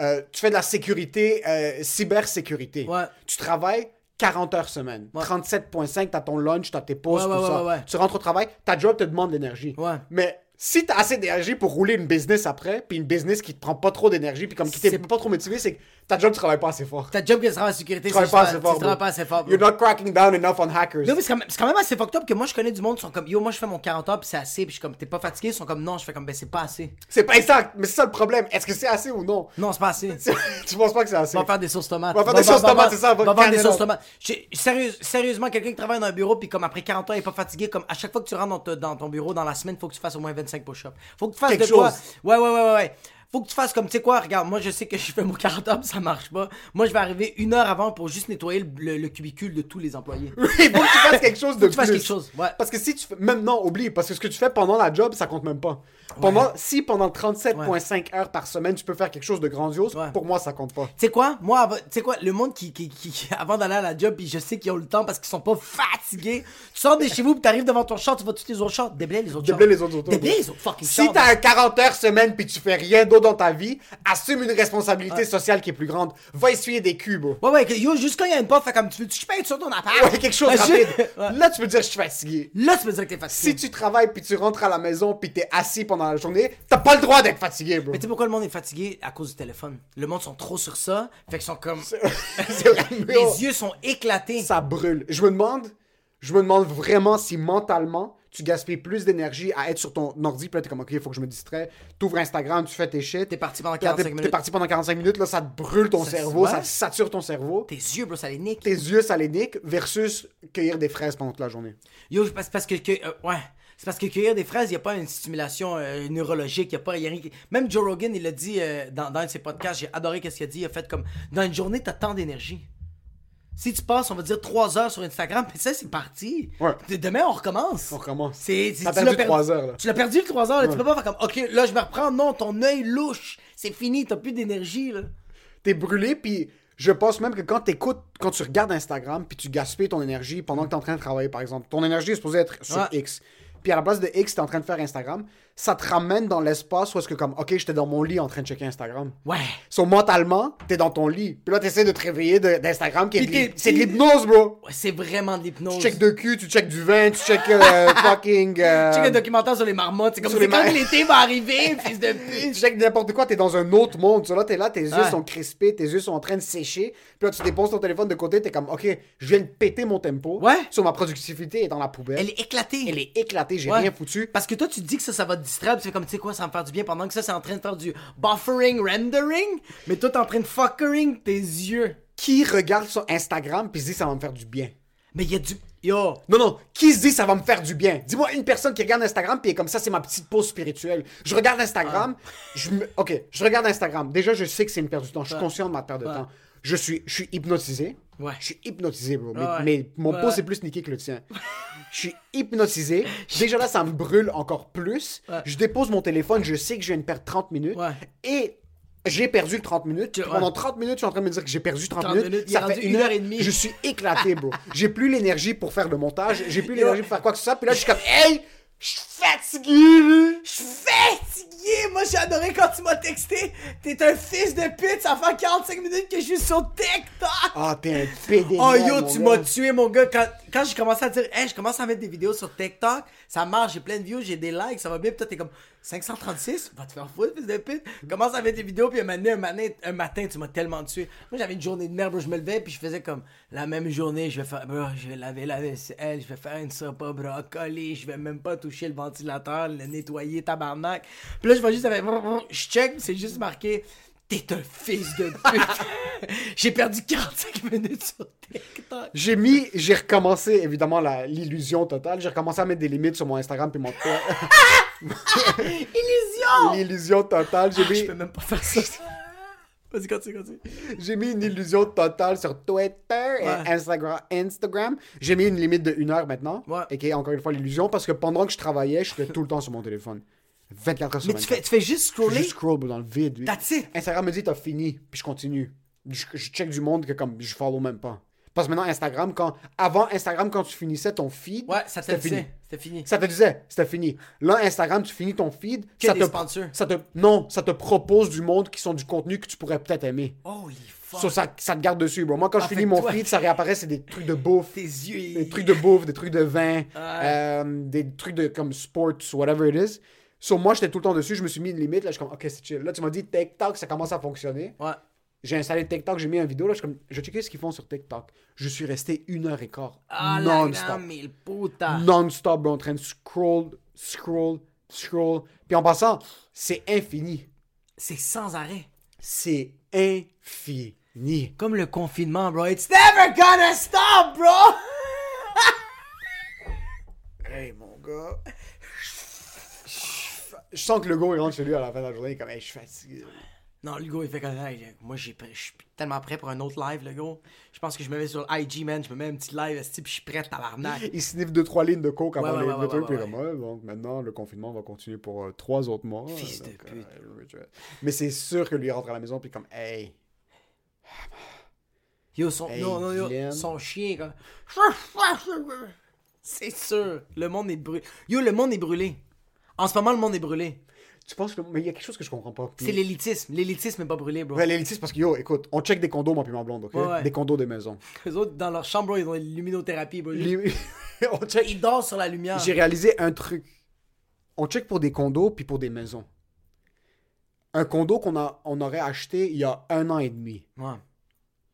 Euh, tu fais de la sécurité, euh, cybersécurité. Ouais. Tu travailles 40 heures semaine. Ouais. 37,5, t'as ton lunch, t'as tes pauses, Ouais, tout ouais, ça. ouais, ouais. Tu rentres au travail, ta job te demande de l'énergie. Ouais. Mais si t'as assez d'énergie pour rouler une business après, puis une business qui te prend pas trop d'énergie, puis comme qui C'est- pas trop motivé, c'est que ta job, tu travailles pas assez fort. Ta job que tu travailles en sécurité, Tu travailles pas assez fort. Tu travailles pas assez fort. You're not cracking down enough on hackers. Non, mais c'est quand, même- c'est quand même assez fucked up que moi je connais du monde qui sont comme yo, moi je fais mon 40 heures puis c'est assez, puis je suis comme t'es pas fatigué, ils sont comme non, je fais comme ben c'est pas assez. C'est pas exact, mais c'est ça le problème. Est-ce que c'est assez ou non? Non, c'est pas assez. tu penses pas que c'est assez? On va faire des sauces tomates. On va faire des sauces tomates, c'est ça, on va faire des sauces tomates. Sérieusement, quelqu'un qui travaille dans un bureau, puis comme après 40 ans, il est pas fatigué, comme à chaque fois que tu rentres dans, ton bureau dans la semaine, faut que tu fasses au moins 25 push-ups. Faut que tu fasses Quelque de quoi? ouais, ouais, ouais, ouais. Faut que tu fasses comme, tu sais quoi, regarde, moi je sais que je fais mon 40 heures, puis ça marche pas. Moi je vais arriver une heure avant pour juste nettoyer le, le- le cubicule de tous les employés. Il faut que tu fasses quelque chose de Faut que tu fasses plus. quelque chose, ouais. Parce que si tu fais. Même non, oublie. Parce que ce que tu fais pendant la job, ça compte même pas. Pendant... Si pendant 37,5 heures par semaine, tu peux faire quelque chose de grandiose, Ouais. pour moi, ça compte pas. Tu sais quoi, moi, avant- tu sais quoi, le monde qui, qui, qui- qui- avant d'aller à la job, puis je sais qu'ils ont le temps parce qu'ils sont pas fatigués. Tu sors de chez vous, puis t'arrives devant ton char, tu vois tous les autres chars, déblaye les autres chars. Déblaye les autres autos. Déblaye les autres fucking Si chars. t'as un 40 heures semaine puis tu fais rien d'autre dans ta vie, assume une responsabilité sociale qui est plus grande. Va essuyer des cubes. Ouais, ouais, que- yo, juste quand il y a une porte, fait comme tu veux, tu peins sur ton appart? Ouais, quelque chose Ouais, rapide. ouais. Là, tu peux dire je suis fatigué. Là, tu peux dire que t'es Si fatigué. tu travailles puis tu rentres à la maison puis t'es assis pendant la journée, t'as pas le droit d'être fatigué, bro. Mais tu sais pourquoi le monde est fatigué? À cause du téléphone. Le monde sont trop sur ça, fait qu'ils sont comme. Les yeux sont éclatés. ça brûle. Je me demande, je me demande vraiment si mentalement tu gaspilles plus d'énergie à être sur ton ordi, puis là t'es comme ok, il faut que je me distrais. T'ouvres Instagram, tu fais tes shit. T'es parti pendant Puis là, 45 t'es- T'es minutes. parti pendant 45 minutes, là ça te brûle ton Ça- cerveau, ça sature ton cerveau. Tes yeux, bro, ça les nique. Tes yeux, ça les nique, versus cueillir des fraises pendant toute la journée. Yo, c'est parce, parce que. que- euh, ouais. C'est parce que cueillir des fraises, il n'y a pas une stimulation euh, neurologique, il y a pas. y a rien Même Joe Rogan, il l'a dit euh, dans, dans un de ses podcasts, j'ai adoré ce qu'il a dit. Il a fait comme. Dans une journée, t'as tant d'énergie. Si tu passes, on va dire, 3 heures sur Instagram, puis ça, c'est parti. Ouais. Demain, on recommence. On recommence. C'est, c'est- T'as tu perdu trois heures, là. Tu l'as perdu le 3 heures, là. Tu peux pas faire comme, ok, là, je me reprends. Non, ton œil louche. C'est fini, t'as plus d'énergie, là. T'es brûlé, puis je pense même que quand t'écoutes, quand tu regardes Instagram, puis tu gaspilles ton énergie pendant que t'es en train de travailler, par exemple, ton énergie est supposée être sur Ouais. X. Puis à la place de X, t'es en train de faire Instagram, ça te ramène dans l'espace où est-ce que comme, ok, j'étais dans mon lit en train de checker Instagram. Ouais. So, mentalement, t'es dans ton lit. Puis là, t'essaies de te réveiller d'Instagram, qui est c'est de l'hypnose, bro. Ouais, c'est vraiment de l'hypnose. Tu checkes de cul, tu checkes du vin, tu checkes euh, fucking... euh, Check un documentaire sur les marmottes. C'est comme c'est quand l'été va arriver, fils de tu pute. checkes n'importe quoi, t'es dans un autre monde. So, là, t'es là, tes yeux Ouais. sont crispés, tes yeux sont en train de sécher. Puis là, tu déposes ton téléphone de côté, t'es comme, ok, je viens de péter mon tempo. Ouais. Sur ma productivité est dans la poubelle. Elle est éclatée. Elle est éclatée, j'ai Ouais. rien foutu. Parce que toi, tu dis que ça, ça va distraire, tu fais comme, tu sais quoi, ça va me faire du bien, pendant que ça, c'est en train de faire du buffering, rendering, mais toi, t'es en train de fuckering tes yeux. Qui regarde sur Instagram puis se dit ça va me faire du bien? Mais il y a du... Yo, Non, non, qui se dit ça va me faire du bien? Dis-moi une personne qui regarde Instagram puis est comme ça, c'est ma petite pause spirituelle. Je regarde Instagram, je me... Ok, je regarde Instagram. Déjà, je sais que c'est une perte de temps. Je suis conscient de ma perte de temps. Je suis, je suis hypnotisé. Ouais. Je suis hypnotisé, bro. Mais, Ouais. mais mon Ouais. pouce est plus sneaky que le tien. Je suis hypnotisé. Déjà là, ça me brûle encore plus. Je dépose mon téléphone, je sais que je viens de perdre 30 minutes. Et j'ai perdu le 30 minutes. Pendant 30 minutes, je suis en train de me dire que j'ai perdu 30, 30 minutes. minutes, ça fait une heure et demie. Je suis éclaté, bro. j'ai plus l'énergie pour faire le montage. J'ai plus l'énergie pour faire quoi que ce soit. Puis là, je suis comme, hey, je suis fatigué, je suis fatigué! Moi, j'ai adoré quand tu m'as texté. T'es un fils de pute, ça fait 45 minutes que je suis sur TikTok! Ah, t'es un PD. Oh yo, tu m'as tué, mon gars. Quand, quand j'ai commencé à dire, hey, je commence à mettre des vidéos sur TikTok, ça marche, j'ai plein de views, j'ai des likes, ça va bien. Puis toi, t'es comme, 536? Va te faire foutre, fils de pute. Commence mettre des vidéos, puis un matin, un matin, un matin tu m'as tellement tué. Moi, j'avais une journée de merde. Je me levais, puis je faisais comme la même journée. Je vais faire, bro, je vais laver la vaisselle, je vais faire une soupe au brocoli, je vais même pas toucher le ventilateur, le nettoyer, tabarnak. Puis là, je vois juste avec. Je check, c'est juste marqué. T'es un fils de pute. J'ai perdu 45 minutes sur TikTok. J'ai mis, j'ai recommencé évidemment l'illusion totale. J'ai recommencé à mettre des limites sur mon Instagram puis mon Illusion! l'illusion totale. J'ai Je mis, peux même pas faire ça. Vas-y, continue, continue. j'ai mis une illusion totale sur Twitter et Ouais. Instagram. Instagram. J'ai mis une limite de une heure maintenant. Ouais. Et qui est encore une fois l'illusion parce que pendant que je travaillais, j'étais tout le temps sur mon téléphone. 24 heures sur Mais 24. tu fais, tu fais juste Je scroller. juste scroll dans le vide. That's it. Instagram me dit t'as fini, puis je continue. Je, je check du monde que comme je follow même pas. Parce que maintenant Instagram, quand avant Instagram, quand tu finissais ton feed, Ouais, ça te disait. C'était fini. Ça te disait, c'était fini. Là, Instagram, tu finis ton feed, Que ça des te, sponsors. ça te, non, ça te propose du monde qui sont du contenu que tu pourrais peut-être aimer. Holy fuck. So, ça, ça te garde dessus, bro. Moi, quand Ah, je finis mon toi- feed, ça réapparaît, c'est des trucs de bouffe. Tes yeux. Des trucs de bouffe, des trucs de vin, euh, des trucs de comme sports, whatever it is. So, moi, j'étais tout le temps dessus, je me suis mis une limite. Là, je suis comme, ok, c'est chill. Là, tu m'as dit TikTok, ça commence à fonctionner. Ouais. J'ai installé TikTok, j'ai mis une vidéo. Là, je suis comme, je checké ce qu'ils font sur TikTok. Je suis resté une heure et quart. Ah, non-stop. Non-stop, bro, en train de scroll, scroll, scroll. Puis en passant, c'est infini. C'est sans arrêt. C'est infini. Comme le confinement, bro. It's never gonna stop, bro! Hey, mon gars. Je sens que le gars, il rentre chez lui à la fin de la journée, il est comme, hey, je suis fatigué. Non, le gars, il fait comme Hey, Moi, je suis tellement prêt pour un autre live, le gars. Je pense que je me mets sur IG, man. Je me mets un petit live, puis je suis prêt, tabarnak. Il sniffe deux, trois lignes de coke avant Ouais, ouais, les, ouais, le ouais, truc, ouais, puis comme, donc maintenant, le confinement va continuer pour euh, trois autres mois. Fils de pute. euh, Mais c'est sûr que lui, il rentre à la maison, puis comme, hey. Yo, son, Hey, non, non, yo, son chien, comme. C'est sûr. Le monde est brûlé. Yo, le monde est brûlé. En ce moment, le monde est brûlé. Tu penses que. Mais il y a quelque chose que je comprends pas. C'est l'élitisme. L'élitisme est pas brûlé, bro. Ouais, l'élitisme, parce que yo, écoute, on check des condos, moi puis ma blonde, ok? Ouais, ouais. Des condos des maisons. Les autres, dans leur chambre, bro, ils ont une luminothérapie, bro. Les- on check. Ils dorment sur la lumière. J'ai réalisé un truc. On check pour des condos puis pour des maisons. Un condo qu'on a, on aurait acheté il y a un an et demi, Ouais,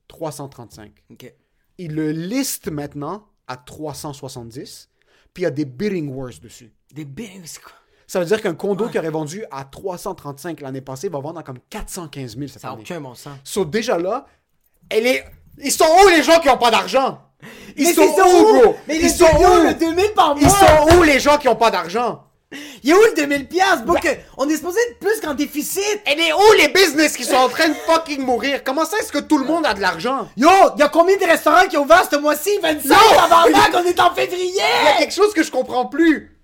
335. ok. Il le liste maintenant à 370, puis il y a des bidding wars dessus. Des bings, c'est quoi? Ça veut dire qu'un condo qui aurait vendu à 335 l'année passée va vendre à comme 415 000 cette Ça n'a année. aucun bon sens. So, déjà là, elle est... ils sont où les gens qui ont pas d'argent? Ils sont où, bro? Mais Ils sont où? le 2000 par mois! Ils sont où les gens qui ont pas d'argent? Il est où le 2000 piastres, bro? que on est supposé être plus qu'en déficit! Elle est où les business qui sont en train de fucking mourir? Comment ça est-ce que tout le monde a de l'argent? Yo, y a combien de restaurants qui ont ouvert ce mois-ci? 25, tabarnak, on est en février! Il y a quelque chose que je comprends plus.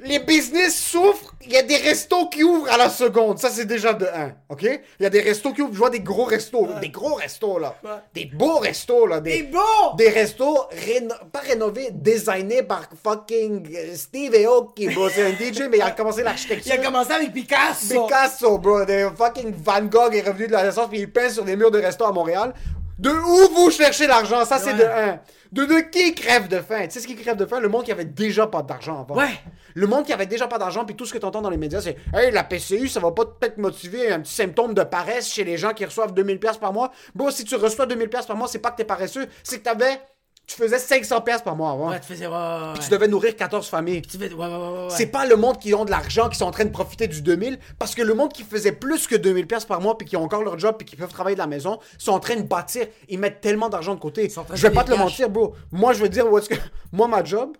Les business souffrent, il y a des restos qui ouvrent à la seconde. Ça, c'est déjà de 1, OK? Il y a des restos qui ouvrent, je vois des gros restos. Des gros restos, là. Ouais. Des beaux restos, là. Des, Des beaux! Des restos, réno- pas rénovés, designés par fucking Steve Aoki, bro. C'est un DJ, mais il a commencé Il l'architecture. a commencé avec Picasso! Picasso, bro. Des fucking Van Gogh est revenu de la Renaissance puis il peint sur des murs de resto à Montréal. De où vous cherchez l'argent? Ça, c'est Ouais. de un. De, de qui crève de faim? Tu sais ce qui crève de faim? Le monde qui avait déjà pas d'argent avant. Ouais. Le monde qui avait déjà pas d'argent, puis tout ce que tu entends dans les médias, c'est Hey, la PCU, ça va pas peut-être motiver un petit symptôme de paresse chez les gens qui reçoivent 2000$ piastres par mois? Bro, si tu reçois 2000$ piastres par mois, c'est pas que t'es paresseux, c'est que t'avais. Tu faisais 500$ piastres par mois avant. Ouais, tu faisais. Ouais, ouais, ouais. Tu devais nourrir 14 familles. Tu fais. Ouais, ouais, ouais, ouais. ouais. C'est pas le monde qui ont de l'argent qui sont en train de profiter du 2000 parce que le monde qui faisait plus que 2000 pièces par mois puis qui ont encore leur job puis qui peuvent travailler de la maison sont en train de bâtir, ils mettent tellement d'argent de côté. Je vais pas te le mentir, bro. Moi, je veux dire où est-ce que moi ma job,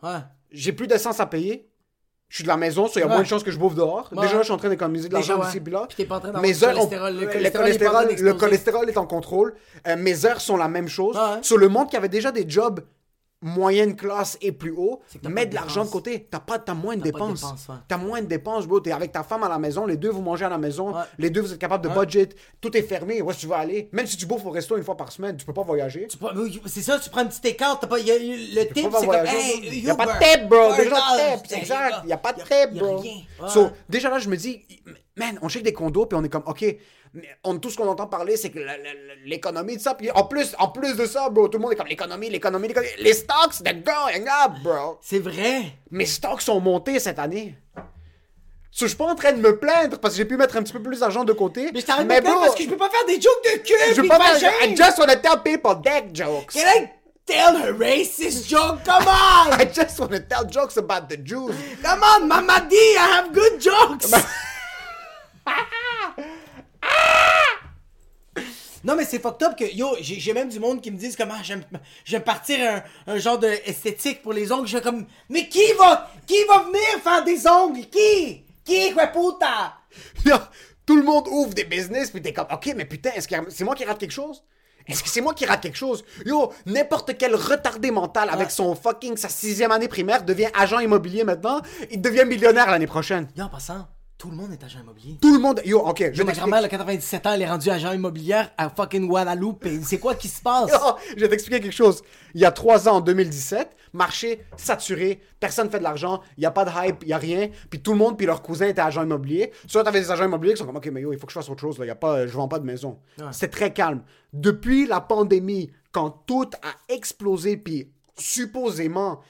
j'ai plus d'essence à payer. Je suis de la maison, il y a Ouais. moins de chances que je bouffe dehors. Ouais. Déjà, là, je suis en train d'économiser de l'argent ici puis là. Puis t'es pas en train d'avoir Mes heures cholestérol. Le le cholestérol est pas en train cholestérol, le cholestérol est en contrôle. Euh, mes heures sont la même chose. Ouais. Sur le monde qui avait déjà des jobs moyenne classe et plus haut, mets de de l'argent de côté. T'as pas, t'as moins de dépenses. ouais. T'as moins de dépenses, bro. T'es avec ta femme à la maison, les deux vous mangez à la maison, Ouais. les deux vous êtes capable de Ouais. budget, tout est fermé. Où est-ce que tu vas aller? Même si tu bouffes au resto une fois par semaine, tu peux pas voyager. C'est ça, tu prends un petit take-out, t'as pas. y a- le Tu tip, c'est comme. Hey, Il y a pas de tip, bro. Déjà de tip. c'est- Exact. Il y a pas de tip, bro. So, déjà là, je me dis, man, on check des condos, puis on est comme, OK, on, tout ce qu'on entend parler, c'est que l'économie de ça. Puis en plus, en plus de ça, bro, tout le monde est comme l'économie, l'économie, l'économie. Les stocks, they're going up, bro. C'est vrai. Mes stocks sont montés cette année. So, je suis pas en train de me plaindre parce que j'ai pu mettre un petit peu plus d'argent de côté. Mais je t'arrête de parce que je peux pas faire des jokes de cul. je puis pas faire. I just wanna tell people deck jokes. Can I tell a racist joke? Come on! I just wanna tell jokes about the Jews. Come on, Mama D, I have good jokes! Non, mais c'est fucked up que, yo, j'ai même du monde qui me disent comment j'aime j'aime partir un, un genre de esthétique pour les ongles. Je fais comme, mais qui va, qui va venir faire des ongles? Qui? Qui, quoi puta? Tout le monde ouvre des business, puis t'es comme, ok, mais putain, est-ce que c'est moi qui rate quelque chose? Est-ce que c'est moi qui rate quelque chose? Yo, n'importe quel retardé mental avec son fucking, sa sixième année primaire devient agent immobilier maintenant, il devient millionnaire l'année prochaine. Yo, en passant, tout le monde est agent immobilier. Tout le monde, yo, ok, je Yo, ma grand-mère, a 97 ans, elle est rendue agent immobilière à fucking Guadeloupe. C'est quoi qui se passe? Yo, je vais t'expliquer quelque chose. Il y a trois ans, en 2017, marché saturé, personne fait de l'argent, il n'y a pas de hype, il n'y a rien, puis tout le monde puis leur cousin était agent immobilier. Soit t'avais des agents immobiliers qui sont comme, ok, mais yo, il faut que je fasse autre chose, là, y a pas, je vends pas de maison. C'est très calme. Depuis la pandémie, quand tout a explosé, puis supposément,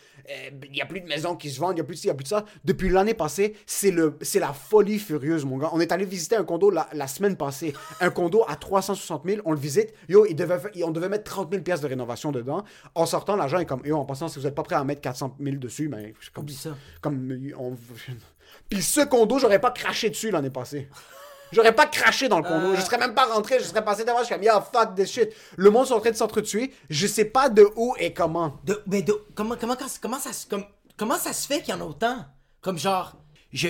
il n'y a plus de maisons qui se vendent, il n'y a plus de ci, il n'y a plus de ça. Depuis l'année passée, c'est le, c'est la folie furieuse, mon gars. On est allé visiter un condo la, la semaine passée. Un condo à 360 000, on le visite. Yo, il devait, fa- on devait mettre 30 000 pièces de rénovation dedans. En sortant, l'agent est comme, yo, en passant, si vous n'êtes pas prêt à mettre 400 000 dessus, ben, comme ça. Comme, on... Puis ce condo, j'aurais pas craché dessus l'année passée. J'aurais pas craché dans le condo. Je serais même pas rentré. Je serais passé devant. Je serais comme, yo, fuck this shit. Le monde est en train de s'entretuer. Je sais pas de où et comment. De, mais de, comment, comment, comment, ça, comme, comment ça se fait qu'il y en a autant? Comme genre, je,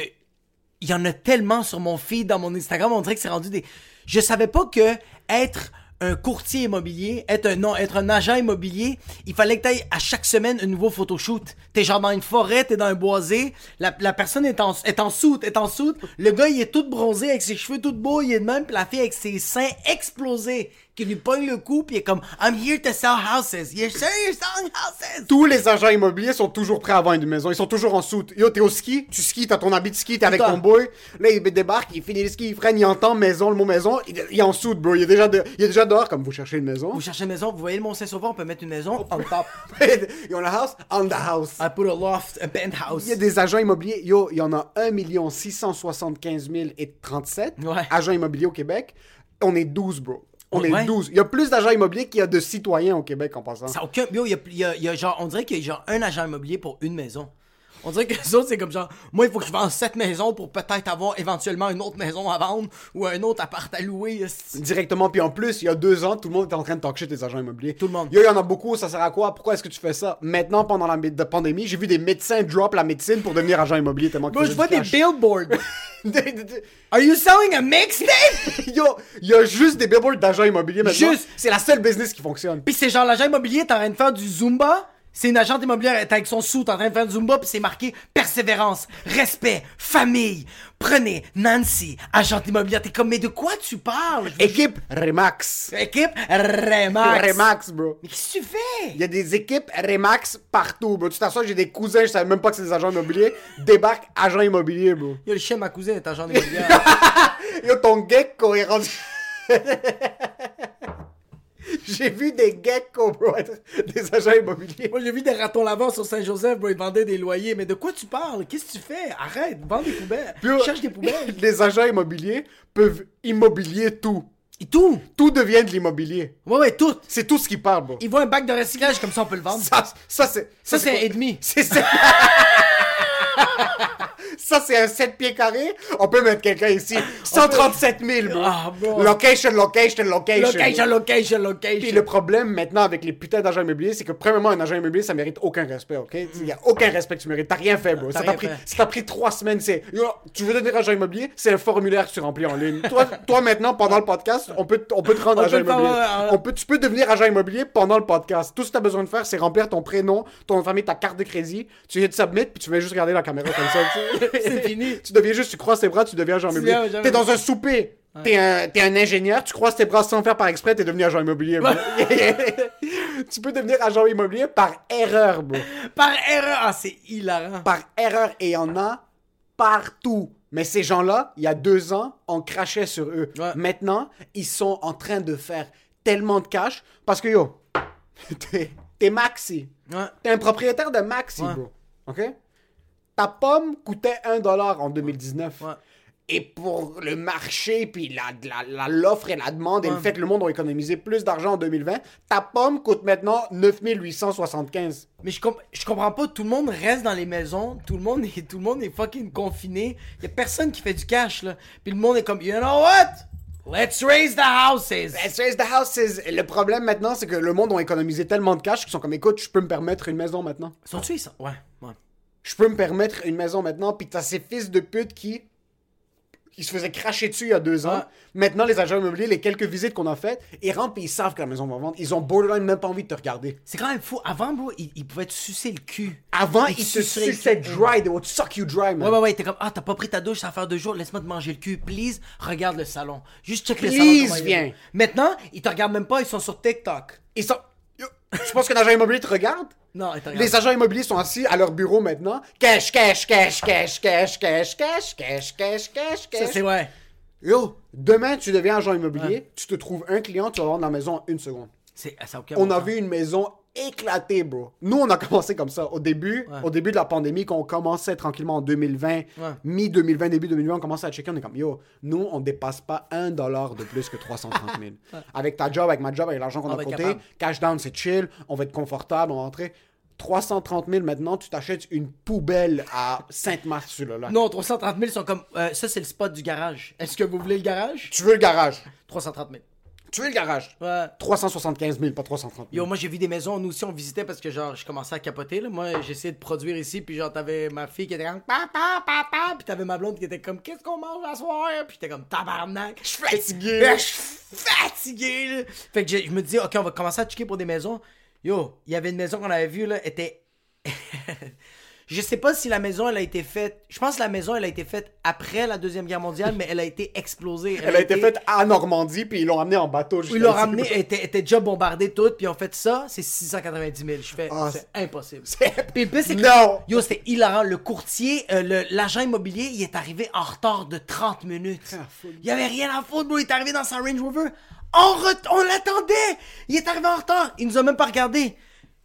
il y en a tellement sur mon feed, dans mon Instagram, on dirait que c'est rendu des... Je savais pas que être un courtier immobilier, être un, non, être un agent immobilier, il fallait que t'ailles à chaque semaine un nouveau photoshoot. T'es genre dans une forêt, t'es dans un boisé, la, la personne est en, est en soute, est en soute, le gars il est tout bronzé avec ses cheveux tout beaux, il est de même, puis la avec ses seins explosés, qui lui pogne le cou, puis il est comme I'm here to sell houses. You're sure you're selling houses? Tous les agents immobiliers sont toujours prêts à vendre une maison. Ils sont toujours en soute. Yo, t'es au ski, tu skis, t'as ton habit de ski, t'es avec ton boy. Là, il débarque, il finit le ski, il freine, il entend maison, le mot maison. Il, il est en soute, bro. Il est déjà, de- il est déjà dehors comme vous cherchez une maison. Vous cherchez une maison, vous voyez le Mont Saint-Sauveur, on peut mettre une maison on top. you want a house? On the house. I put a loft, a penthouse. Il y a des agents immobiliers. Yo, il y en a 1 675 000 et 37 Ouais. agents immobiliers au Québec. On est 12, bro. On est Ouais. 12. Il y a plus d'agents immobiliers qu'il y a de citoyens au Québec en passant. Ça a aucun. Yo, il y a, il y a- il y a genre, on dirait qu'il y a genre un agent immobilier pour une maison. On dirait que les autres, c'est comme genre, moi, il faut que je vende cette maison pour peut-être avoir éventuellement une autre maison à vendre ou un autre appart à louer. Directement. Puis en plus, il y a deux ans, tout le monde était en train de talk shit des agents immobiliers. Tout le monde. Yo, il y en a beaucoup. Ça sert à quoi? Pourquoi est-ce que tu fais ça? Maintenant, pendant la pandémie, j'ai vu des médecins drop la médecine pour devenir agent immobilier tellement Moi, je vois des billboards. Are you selling a mixtape? Yo, il y a juste des billboards d'agents immobiliers maintenant. Juste. C'est la seule business qui fonctionne. Puis c'est genre l'agent immobilier est en train de faire du Zumba? C'est une agente immobilière elle est avec son sou en train de faire du Zumba, puis c'est marqué persévérance, respect, famille. Prenez Nancy, agente immobilière. T'es comme, mais de quoi tu parles? Équipe Remax. Équipe Remax. Remax, bro. Mais qu'est-ce que tu fais? Il y a des équipes Remax partout, bro. Tu t'assois, j'ai des cousins, je savais même pas que c'est des agents immobiliers. Débarque agent immobilier, bro. Yo, le chien de ma cousine est agent immobilière. Yo, ton gecko est rendu. J'ai vu des geckos, bro, être des agents immobiliers. Moi, j'ai vu des ratons lavants sur Saint-Joseph, bro. Ils vendaient des loyers. Mais de quoi tu parles? Qu'est-ce que tu fais? Arrête, vends des poubelles. Puis, yo, Cherche des poubelles. Les agents immobiliers peuvent immobilier tout. Et tout? Tout devient de l'immobilier. Ouais, ouais, tout. C'est tout ce qui parle, bro. Ils voient un bac de recyclage, comme ça, on peut le vendre. Ça, ça c'est. Ça, c'est un et demi. C'est ça. Ça, c'est un 7 pieds carrés. On peut mettre quelqu'un ici. 137 000, bro. Ah, bro. Location, location, location. Location, location, location. Puis le problème maintenant avec les putains d'agents immobiliers, c'est que premièrement, un agent immobilier, ça mérite aucun respect, ok? Il y a aucun respect que tu mérites. T'as rien fait, bro. Ça t'a pris, ça t'a pris trois semaines. C'est, tu veux devenir agent immobilier? C'est un formulaire que tu remplis en ligne. toi, toi, maintenant, pendant le podcast, on peut, on peut te rendre On agent immobilier. On peut, tu peux devenir agent immobilier pendant le podcast. Tout ce que t'as besoin de faire, c'est remplir ton prénom, ton nom de famille, ta carte de crédit. Tu viens de submit, puis tu vas juste regarder la caméra comme ça. C'est fini. Tu deviens juste, tu croises tes bras, tu deviens agent immobilier. T'es dans un souper. T'es un, t'es un ingénieur, tu croises tes bras sans faire par exprès, t'es devenu agent immobilier. tu peux devenir agent immobilier par erreur, bro. Par erreur. Ah, c'est hilarant. Par erreur, et il y en a partout. Mais ces gens-là, il y a deux ans, on crachait sur eux. Ouais. Maintenant, ils sont en train de faire tellement de cash parce que yo, t'es, t'es Maxi. Ouais. T'es un propriétaire de Maxi, Ouais. bro. OK? Ta pomme coûtait 1 dollar en 2019. Ouais. Et pour le marché, puis la, la- la- l'offre et la demande, et le fait que le monde a économisé plus d'argent en 2020, ta pomme coûte maintenant 9875. Mais je, comp- je comprends pas, tout le monde reste dans les maisons, tout le monde est, tout le monde est fucking confiné, y a personne qui fait du cash, là. Puis le monde est comme, you know what? Let's raise the houses! Let's raise the houses. Le problème maintenant, c'est que le monde a économisé tellement de cash qu'ils sont comme, écoute, je peux me permettre une maison maintenant. Sont-tu sont- Ouais, ouais. Je peux me permettre une maison maintenant, puis t'as ces fils de pute qui qui se faisaient cracher dessus il y a deux ans. Maintenant, les agents immobiliers, les quelques visites qu'on a faites, ils rentrent puis ils savent que la maison va vendre. Ils ont borderline même pas envie de te regarder. C'est quand même fou. Avant, bro, ils, ils pouvaient te sucer le cul. Avant, Ils ils te suçaient dry, they would suck you dry, man. Ouais, ouais, ouais, t'es comme, ah, t'as pas pris ta douche, ça va faire deux jours, laisse-moi te manger le cul, please, regarde le salon. Juste check le salon. Please, viens. Maintenant, ils te regardent même pas, ils sont sur TikTok. Ils sont... Je pense qu'un agent immobilier te regarde? Non, te regardent. Les agents immobiliers sont assis à leur bureau maintenant. Cash, cash, cash, cash, cash, cash, cash, cash, cash, cash, Ça, cash. c'est ouais. Yo, demain, tu deviens agent immobilier, tu te trouves un client, tu vas vendre la maison en une seconde. C'est, ça a aucun On bon a sens. vu une maison éclatée, bro. Nous, on a commencé comme ça. Au début, au début de la pandémie, quand on commençait tranquillement en 2020, mi-2020, début 2020, on commençait à checker, on est comme, yo, nous, on dépasse pas un dollar de plus que 330 000. Avec ta job, avec ma job, avec l'argent qu'on On a côté, cash down, c'est chill, on va être confortable, on va rentrer. 330 000 maintenant, tu t'achètes une poubelle à Sainte-Marthe sur le lac. Non, 330 000 sont comme, euh, ça, c'est le spot du garage. Est-ce que vous voulez le garage? Tu veux le garage? 330 000. Tu veux le garage? Ouais. 375 000, pas 330 000. Yo, moi j'ai vu des maisons, nous aussi on visitait parce que genre je commençais à capoter là. Moi j'essayais de produire ici, puis genre t'avais ma fille qui était comme papa, papa, puis t'avais ma blonde qui était comme qu'est-ce qu'on mange à soir, puis j'étais comme tabarnak. Je suis fatigué. Je suis fatigué. là. Fait que je me dis ok on va commencer à checker pour des maisons. Yo, il y avait une maison qu'on avait vue là, était Je sais pas si la maison elle a été faite. Je pense que la maison elle a été faite après la deuxième guerre mondiale, mais elle a été explosée. Elle a été faite à Normandie, puis ils l'ont amenée en bateau. Ils l'ont ici. ramené, elle était, déjà bombardée toute, puis ils ont fait ça, c'est 690 000. Je fais, Ah, c'est impossible. Puis le c'est que- Non. Yo, c'était hilarant. Le courtier, euh, l'agent immobilier, il est arrivé en retard de 30 minutes. Il y avait rien à foutre, bro. Il est arrivé dans sa Range Rover. En on l'attendait. Il est arrivé en retard. Il nous a même pas regardé.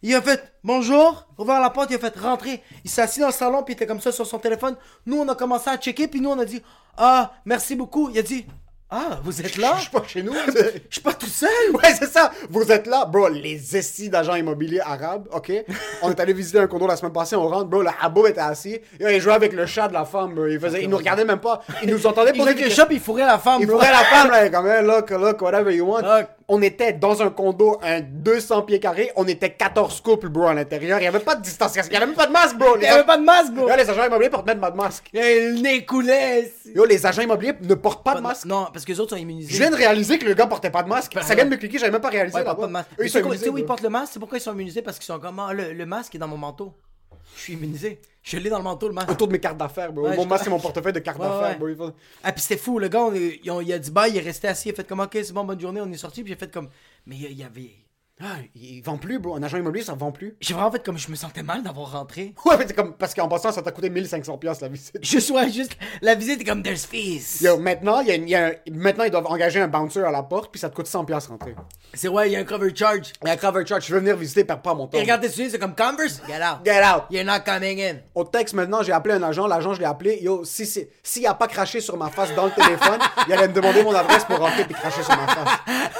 Il a fait bonjour, ouvert la porte, il a fait rentrer. Il s'est assis dans le salon, puis il était comme ça sur son téléphone. Nous, on a commencé à checker, puis nous, on a dit ah, merci beaucoup. Il a dit ah, vous êtes là? Je suis pas chez nous. Je suis pas tout seul. Ouais, c'est ça. Vous êtes là, bro. Les estis d'agents immobiliers arabes, ok? On est allé visiter un condo la semaine passée, on rentre, bro. Le habbo était assis. Il jouait avec le chat de la femme, bro. Il, faisait, il nous regardait même pas. Il nous entendait Il poser des que questions. shop, il fourrait la femme. Il bro. fourrait la femme, là, comme, look, look, whatever you want. Look. On était dans un condo, un 200 pieds carrés. On était 14 couples, bro, à l'intérieur. Il y avait pas de distanciation. Il y avait même pas de masque, bro. Il y avait pas de masque, bro. Yo, les agents immobiliers portent même pas de masque. Et le nez coulait. Yo, les agents immobiliers ne portent pas de masque. Non, parce que les autres sont immunisés. Je viens de réaliser que le gars portait pas de masque. Ça vient de me cliquer, j'avais même pas réalisé. Ouais, ils là-bas. portent pas de masque. Eux, ils sont immunisés, où ils portent le masque? C'est pourquoi ils sont immunisés? Parce qu'ils sont comme, ah, le, le masque est dans mon manteau. Je suis immunisé. Je l'ai dans le manteau, le masque. Autour de mes cartes d'affaires, bro. Ouais, Mon masque, c'est mon portefeuille de cartes Ouais, d'affaires, ouais. bro. Il faut- Ah, puis c'était fou, le gars, on ont- il a dit bye, il est resté assis, il a fait comme, ok, c'est bon, bonne journée, on est sorti, puis j'ai fait comme, mais il y, il y avait. Ah, il vend plus, bro. Un agent immobilier, ça vend plus. J'ai vraiment fait comme, je me sentais mal d'avoir rentré. Ouais, mais c'est comme, parce qu'en passant, ça t'a coûté 1500$ piastres, la visite. Je suis juste, la visite est comme, there's fees. Yo, maintenant, il y a, une- il y a un- maintenant, ils doivent engager un bouncer à la porte, puis ça te coûte 100$ piastres rentrer. C'est ouais, il y a un cover charge. Et à Cover Church, je veux venir visiter, perds pas mon temps. Et regarde dessus, c'est comme Converse, get out. Get out! You're not coming in. Au texte, maintenant, j'ai appelé un agent. L'agent, je l'ai appelé. Yo, si c'est- s'il a pas craché sur ma face dans le téléphone, il allait me demander mon adresse pour rentrer puis cracher sur ma face.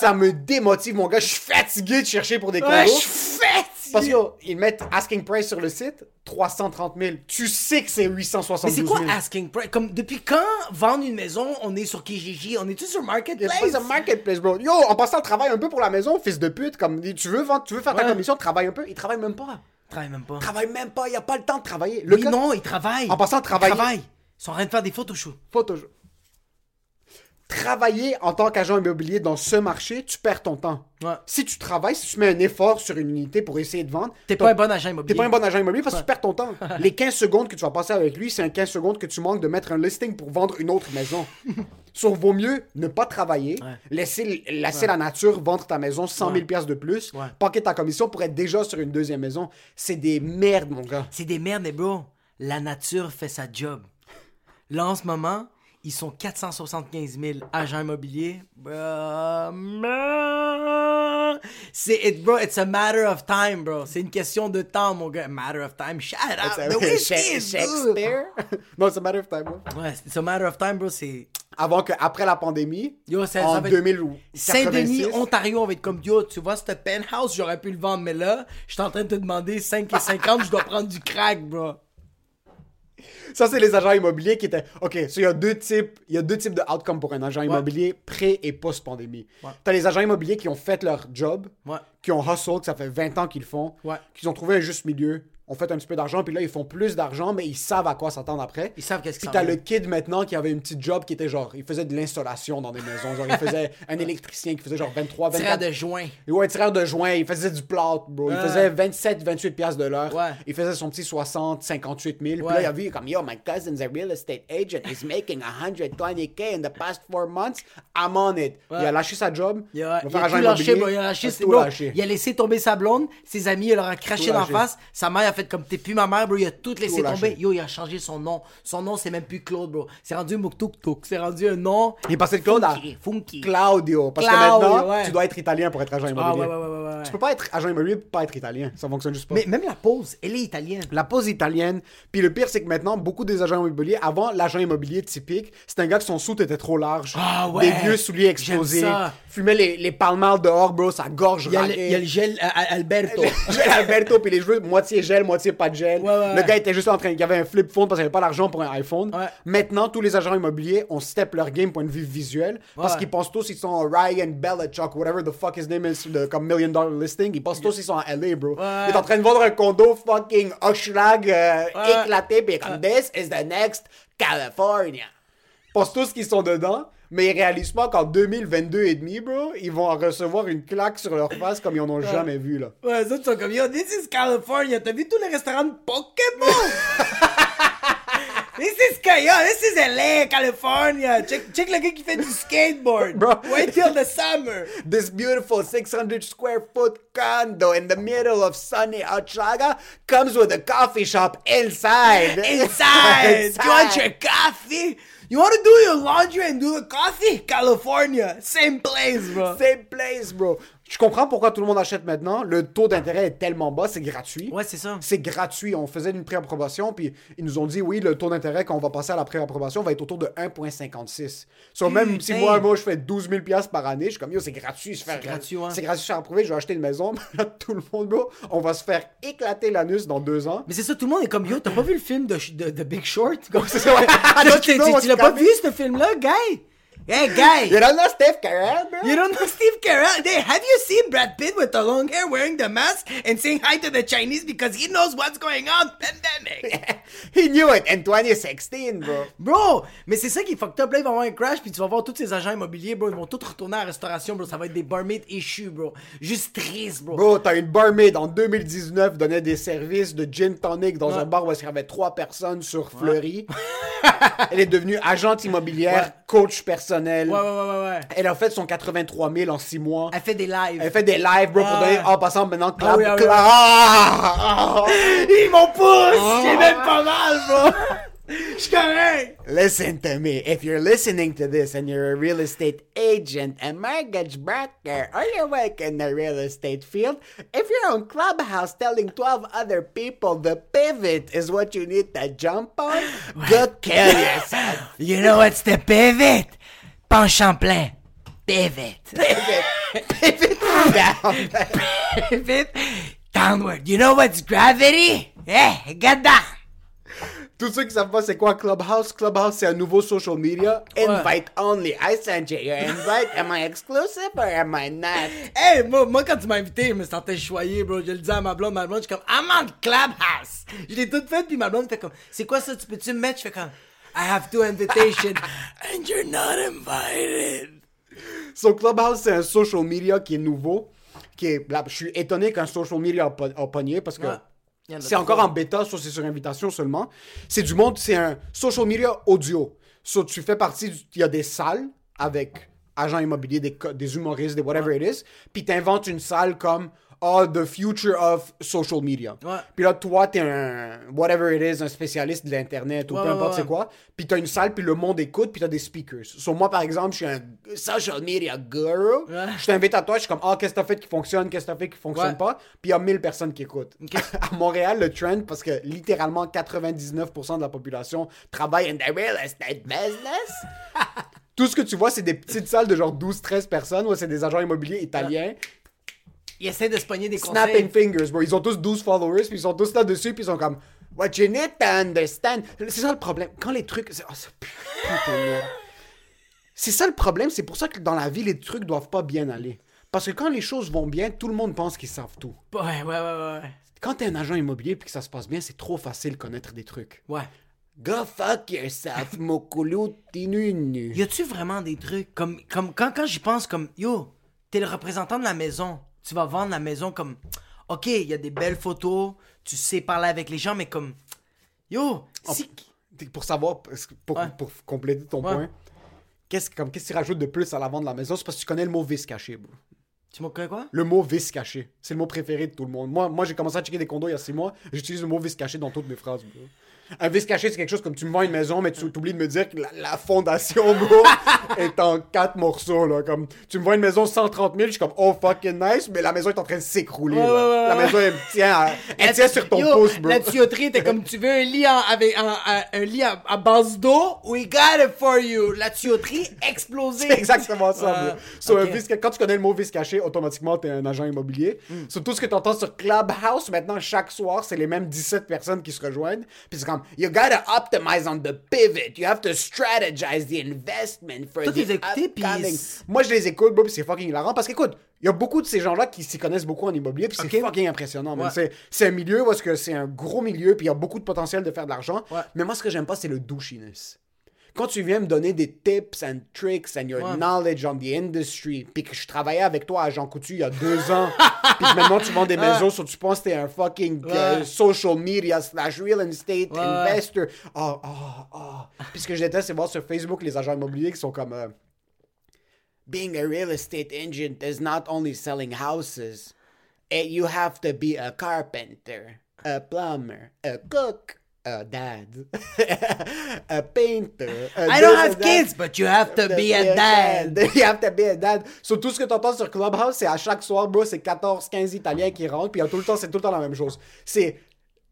Ça me démotive, mon gars. Je suis fatigué de chercher pour des condos. Ouais, je suis fatigué. Parce qu'ils mettent asking price sur le site, 330 000. Tu sais que c'est Mais 872 c'est 000. quoi asking price? Comme, depuis quand vendre une maison, on est sur Kijiji? On est-tu sur Marketplace? C'est un marketplace, bro. Yo, en passant, travaille un peu pour la maison, fils de pute. Comme, tu veux vendre, tu veux faire ta Ouais. commission, travaille un peu. Il travaille même pas. Travaille même pas. Travaille même pas. Il a pas le temps de travailler. Le Oui, non, ils travaillent. En passant, travailler- Ils travaillent. Ils sont en train de faire des photoshoots. Toujours. Travailler en tant qu'agent immobilier dans ce marché, tu perds ton temps. Ouais. Si tu travailles, si tu mets un effort sur une unité pour essayer de vendre, T'es pas un bon agent immobilier. T'es pas un bon agent immobilier parce que tu perds ton temps. Les 15 secondes que tu vas passer avec lui, c'est un 15 secondes que tu manques de mettre un listing pour vendre une autre maison. Sauf vaut mieux ne pas travailler, Ouais. laisser, laisser la nature vendre ta maison 100 000 piastres de plus, paquer ta commission pour être déjà sur une deuxième maison. C'est des merdes, mon gars. C'est des merdes, mais bro, la nature fait sa job. Là, en ce moment, ils sont 475 000 agents immobiliers. Man. C'est, it, bro, it's a matter of time, bro. C'est une question de temps, mon gars. Matter of time. Shut up. C'est- The whiskey Sha- is Shakespeare? non, c'est matter of time. good. Ouais, it's a matter of time, bro. C'est. Avant que, après la pandémie, Yo, ça- en ça va être- 2000 ou Saint-Denis, 86, Ontario, on va être comme yo, tu vois, ce penthouse, j'aurais pu le vendre, mais là, je suis en train de te demander 5 et 50, je dois prendre du crack, bro. Ça, c'est les agents immobiliers qui étaient. OK, so il y a deux types, il y a deux types de outcomes pour un agent immobilier pré- et post-pandémie. Ouais. T'as les agents immobiliers qui ont fait leur job, Ouais. qui ont hustle, que ça fait 20 ans qu'ils font, qui ont trouvé un juste milieu, ont fait un petit peu d'argent, puis là, ils font plus d'argent, mais ils savent à quoi s'attendre après. Ils savent qu'est-ce qui Puis t'as le kid maintenant qui avait une petite job qui était genre, il faisait de l'installation dans des maisons. Genre, il faisait un électricien qui faisait genre 23, 24. Tireur de joint. Ouais, tireur de joint, il faisait du plot, bro. Il Ouais. faisait 27, 28 piastres de l'heure. Ouais. Il faisait son petit 60, 58 000. Puis là, il a vu comme, yo, my cousin's a real estate agent. He's making 120K in the past four months. I'm on it. Ouais. Il a lâché sa job. Il a, il tout lâché. Il a lâché, a c'est tout bon. lâché. Il a laissé tomber sa blonde, ses amis, il leur a craché d'en lâché. face. Sa mère a fait comme t'es plus ma mère, bro. Il a tout laissé Tout tomber. lâché. Yo, il a changé son nom. Son nom, c'est même plus Claude, bro. C'est rendu Muktuk Tuk. C'est rendu un nom. Il est passé de Claude à Funky, funky. Claudio. Parce Claudio, que maintenant, ouais. tu dois être italien pour être agent Ah, immobilier. ouais, ouais. Tu peux pas être agent immobilier pour pas être italien. Ça fonctionne juste pas. Mais même la pause, elle est italienne. La pose italienne. Puis le pire, c'est que maintenant, beaucoup des agents immobiliers, avant l'agent immobilier typique, c'était un gars que son soute était trop large. Ah ouais. Des vieux souliers ça. Fumait les, les palmales dehors, bro, sa gorge Il y a le, il y a le gel à- à Alberto. Gel Alberto, puis les cheveux, moitié gel, moitié pas de gel. Ouais, ouais, le gars était juste en train, il y avait un flip phone parce qu'il avait pas l'argent pour un iPhone. Maintenant, tous les agents immobiliers ont step leur game point de vue visuel parce qu'ils pensent tous ils sont Ryan Belichick, whatever the fuck his name is, de- comme million dollar listing. Ils pensent tous ils sont à LA, bro. Il est en train de vendre un condo fucking Oshlag euh, éclaté, puis comme this is the next California. Ils pensent tous qu'ils sont dedans. Mais ils réalisent pas qu'en 2022 et demi, bro, ils vont recevoir une claque sur leur face comme ils en ont jamais vu, là. Ouais, les autres sont comme, yo, this is California. T'as vu tous les restaurants de Pokémon? this is, yo, this is LA, California. Check, check gars qui fait du skateboard. Bro. Wait till the summer. This beautiful 600 square foot condo in the middle of sunny Ochaga comes with a coffee shop inside. Inside. You want your coffee? You want to do your laundry and do the coffee? California. Same place, bro. Same place, bro. Je comprends pourquoi tout le monde achète maintenant. Le taux d'intérêt est tellement bas, c'est gratuit. Ouais, c'est ça. C'est gratuit. On faisait une préapprobation, puis ils nous ont dit, oui, le taux d'intérêt, quand on va passer à la préapprobation, va être autour de 1,56. So, même si moi, moi, je fais 12 000 piastres par année, je suis comme, yo, c'est gratuit. faire- gratuit, ouais. C'est gratuit, se faire approuver, je vais acheter une maison. Là, tout le monde, bro, on va se faire éclater l'anus dans deux ans. Mais c'est ça, tout le monde est comme, yo, t'as pas vu le film de, de, de Big Short? Comme C'est ça, ouais. Ah, tu, l'as pas vu, ce film-là, guy? Hey, guy! You don't know Steve Carell, bro? You don't know Steve Carell? Hey, have you seen Brad Pitt with the long hair wearing the mask and saying hi to the Chinese because he knows what's going on? Pandemic! He knew it in 2016, bro. Bro, mais c'est ça qui fucked up. Là, il va avoir un crash, puis tu vas voir tous ces agents immobiliers, bro. Ils vont tous retourner à la restauration, bro. Ça va être des barmaids issues, bro. Juste triste, bro. Bro, t'as une barmaid en 2019 donnait des services de gin tonic dans Ouais. un bar où il y avait trois personnes sur Fleury. Elle est devenue agente immobilière, Ouais. coach personnel. Ouais, ouais, ouais, ouais. Elle a fait son 83 000 en 6 mois. Elle fait des lives. Elle fait des lives, bro, pour Ah. donner. En passant maintenant, clap, ah oui, clap. Ah, ah, ah. Ils m'ont pousse! J'ai même pas mal, bro! Je correct! Listen to me. If you're listening to this and you're a real estate agent, a mortgage broker, or you work in the real estate field, if you're on Clubhouse telling 12 other people the pivot is what you need to jump on, go kill yourself. You know what's the pivot? Penchant plein. Pivot. Pivot. Pivot down. Pivot downward. You know what's gravity? Eh, get down. Tous ceux qui savent pas c'est quoi Clubhouse, Clubhouse c'est un nouveau social media. Invite only. I sent you your invite. Am I exclusive or am I not? Hey, moi, moi, quand tu m'as invité, je me sentais choyé, bro. Je le disais à ma blonde, ma blonde, je suis comme, I'm on Clubhouse. Je l'ai toute faite, puis ma blonde fait comme, c'est quoi ça, tu peux-tu me mettre? Je fais comme, I have two invitations, and you're not invited. So Clubhouse, c'est un social media qui est nouveau. Qui est, là, je suis étonné qu'un social media a, a pogné parce que Ouais. En c'est trop. encore en bêta, ça c'est sur invitation seulement. C'est du monde, c'est un social media audio. So tu fais partie, du- il y a des salles avec agents immobiliers, des humoristes, des whatever it is, puis t'inventes une salle comme oh, the future of social media. Ouais. Puis là, toi, t'es un whatever it is, un spécialiste de l'internet ou Ouais, peu ouais, importe ouais. c'est quoi. Puis t'as une salle, puis le monde écoute, puis t'as des speakers. Sur moi, par exemple, je suis un social media guru. Ouais. Je t'invite à toi, je suis comme, ah, qu'est-ce que t'as fait qui fonctionne, qu'est-ce que t'as fait qui fonctionne Ouais. pas. Puis il y a 1000 personnes qui écoutent. à Montréal, le trend, parce que littéralement 99% de la population travaille in the real estate business. Tout ce que tu vois, c'est des petites salles de genre 12-13 personnes, où c'est des agents immobiliers italiens. Il essaie de se pogner des Snapping conseils. fingers, bro. Ils ont tous 12 followers, puis ils sont tous là-dessus, puis ils sont comme What you need to understand. C'est ça le problème. Quand les trucs. Oh. C'est ça le problème. C'est pour ça que dans la vie, les trucs doivent pas bien aller. Parce que quand les choses vont bien, tout le monde pense qu'ils savent tout. Ouais, ouais, ouais, ouais. Quand t'es un agent immobilier puis que ça se passe bien, c'est trop facile de connaître des trucs. Ouais. Go fuck yourself, mokulu tinunu. Y a-tu vraiment des trucs comme, comme quand, quand j'y pense comme yo, t'es le représentant de la maison, tu vas vendre la maison comme ok, il y a des belles photos, tu sais parler avec les gens, mais comme yo, si Pour savoir, pour, Ouais. pour compléter ton Ouais. point, qu'est-ce comme, qu'est-ce que tu rajoutes de plus à la vente de la maison? C'est parce que tu connais le mot vice caché, bro. tu m'as quoi? Le mot vice caché. C'est le mot préféré de tout le monde. Moi, moi j'ai commencé à checker des condos il y a six mois. J'utilise le mot vice caché dans toutes mes phrases, bro. Un vice caché, c'est quelque chose comme tu me vends une maison, mais tu oublies de me dire que la, la fondation, bro, est en quatre morceaux, là. Comme, tu me vends une maison 130 000, je suis comme, oh fucking nice, mais la maison est en train de s'écrouler, Ouais, ouais, La maison, elle tient, elle tient sur ton Yo, pouce, bro. La tuyauterie, t'es comme tu veux un lit en- avec un, un- un lit à, à base d'eau, we got it for you. La tuyauterie explosée. C'est exactement ça, bro. So, un Ok. Vice- quand tu connais le mot vice caché, automatiquement, t'es un agent immobilier. So, tout ce que tu entends sur Clubhouse, maintenant, chaque soir, c'est les mêmes 17 personnes qui se rejoignent. Puis c'est you gotta optimize on the pivot. You have to strategize the investment for Toi, the les upcoming. Moi, je les écoute, bro, c'est fucking hilarant. Parce qu'écoute, il y a beaucoup de ces gens-là qui s'y connaissent beaucoup en immobilier, puis c'est fucking impressionnant. Ouais. C'est- C'est un milieu parce que c'est un gros milieu, puis il y a beaucoup de potentiel de faire de l'argent. Ouais. Mais moi, ce que j'aime pas, c'est le douchiness. Quand tu viens me donner des tips and tricks and your Ouais. knowledge on the industry, puis que je travaillais avec toi à Jean Coutu il y a deux ans, puis maintenant tu vends des maisons, so tu penses que t'es un fucking euh, social media slash real estate investor. Oh, oh, oh. Puis ce que je déteste, c'est voir sur Facebook les agents immobiliers qui sont comme... euh, Being a real estate agent is not only selling houses. You have to be a carpenter, a plumber, a cook, a dad, a painter. a I don't have kids, but you have to be a dad. You have to be a dad. So, tout ce que tu entends sur Clubhouse, c'est à chaque soir, bro, c'est 14, 15 Italiens qui rentrent, puis tout le temps, c'est tout le temps la même chose. C'est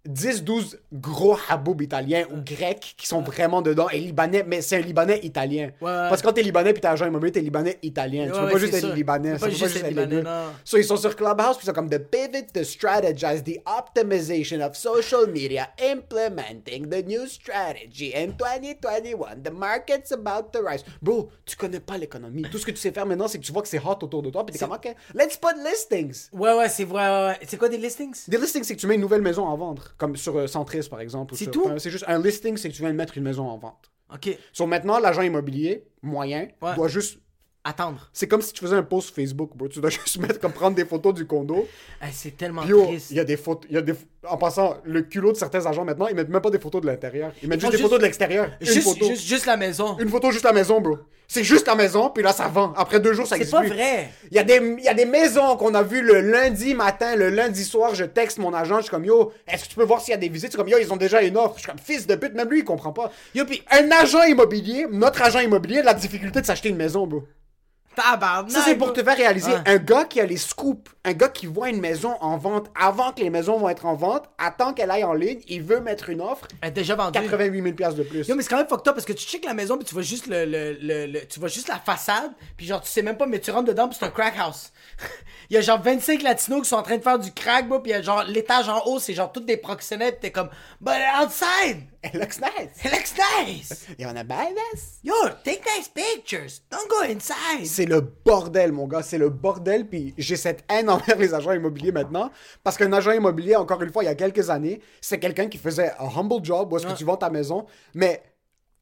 10, 12 gros haboubs italiens ou grecs qui sont vraiment dedans, et libanais, mais c'est un libanais italien. Ouais, ouais. Parce que quand t'es libanais puis t'es agent immobilier, t'es libanais italien. tu Ouais, peux ouais, pas juste être libanais. Tu peux pas juste être libanais. So, ils sont sur Clubhouse, puis ils sont comme The pivot, the strategize, the optimization of social media, implementing the new strategy. In 2021, the market's about to rise. Bro, tu connais pas l'économie. Tout ce que tu sais faire maintenant, c'est que tu vois que c'est hot autour de toi, puis t'es comme, OK, let's put listings. Ouais, ouais, c'est vrai. ouais, ouais. C'est quoi des listings? Des listings, c'est que tu mets une nouvelle maison à vendre, comme sur euh, Centris, par exemple. C'est sur- tout? enfin, C'est juste un listing, c'est que tu viens de mettre une maison en vente. Ok. So maintenant, l'agent immobilier moyen Ouais. doit juste Attendre. c'est comme si tu faisais un post Facebook, bro. Tu dois juste mettre comme prendre des photos du condo. Eh, c'est tellement Puis, yo, triste. il y a des photos. Il y a des... En passant, le culot de certains agents maintenant, ils mettent même pas des photos de l'intérieur. Ils mettent juste des juste- photos de l'extérieur. Une Juste, photo. juste, juste la maison. Une photo juste la maison, bro. C'est juste la maison, puis là, ça vend. Après deux jours, ça C'est existe pas plus. vrai. Il y, a des, il y a des maisons qu'on a vues le lundi matin, le lundi soir, je texte mon agent, je suis comme, yo, est-ce que tu peux voir s'il y a des visites? C'est comme, yo, ils ont déjà une offre. Je suis comme, fils de pute, même lui, il comprend pas. Yo, pis Un agent immobilier, notre agent immobilier, a la difficulté de s'acheter une maison, bro. Tabarnak. Ça, c'est pour te faire réaliser Ouais. un gars qui a les scoops, un gars qui voit une maison en vente avant que les maisons vont être en vente, attend qu'elle aille en ligne, il veut mettre une offre, Elle est déjà vendue. 88 000 piastres de plus. Yo, mais c'est quand même fucked up parce que tu checkes la maison puis tu vois juste le, le, le, le- tu vois juste la façade puis genre tu sais même pas mais tu rentres dedans puis c'est un crack house. il y a genre 25 latinos qui sont en train de faire du crack bro puis il y a genre l'étage en haut c'est genre toutes des proxénètes pis t'es comme but outside It looks nice. it looks nice. You wanna buy this? Yo, take nice pictures. Don't go inside. C'est le bordel, mon gars. C'est le bordel. Puis j'ai cette haine envers les agents immobiliers maintenant. Parce qu'un agent immobilier, encore une fois, il y a quelques années, c'est quelqu'un qui faisait un humble job où est-ce que tu vends ta maison. Mais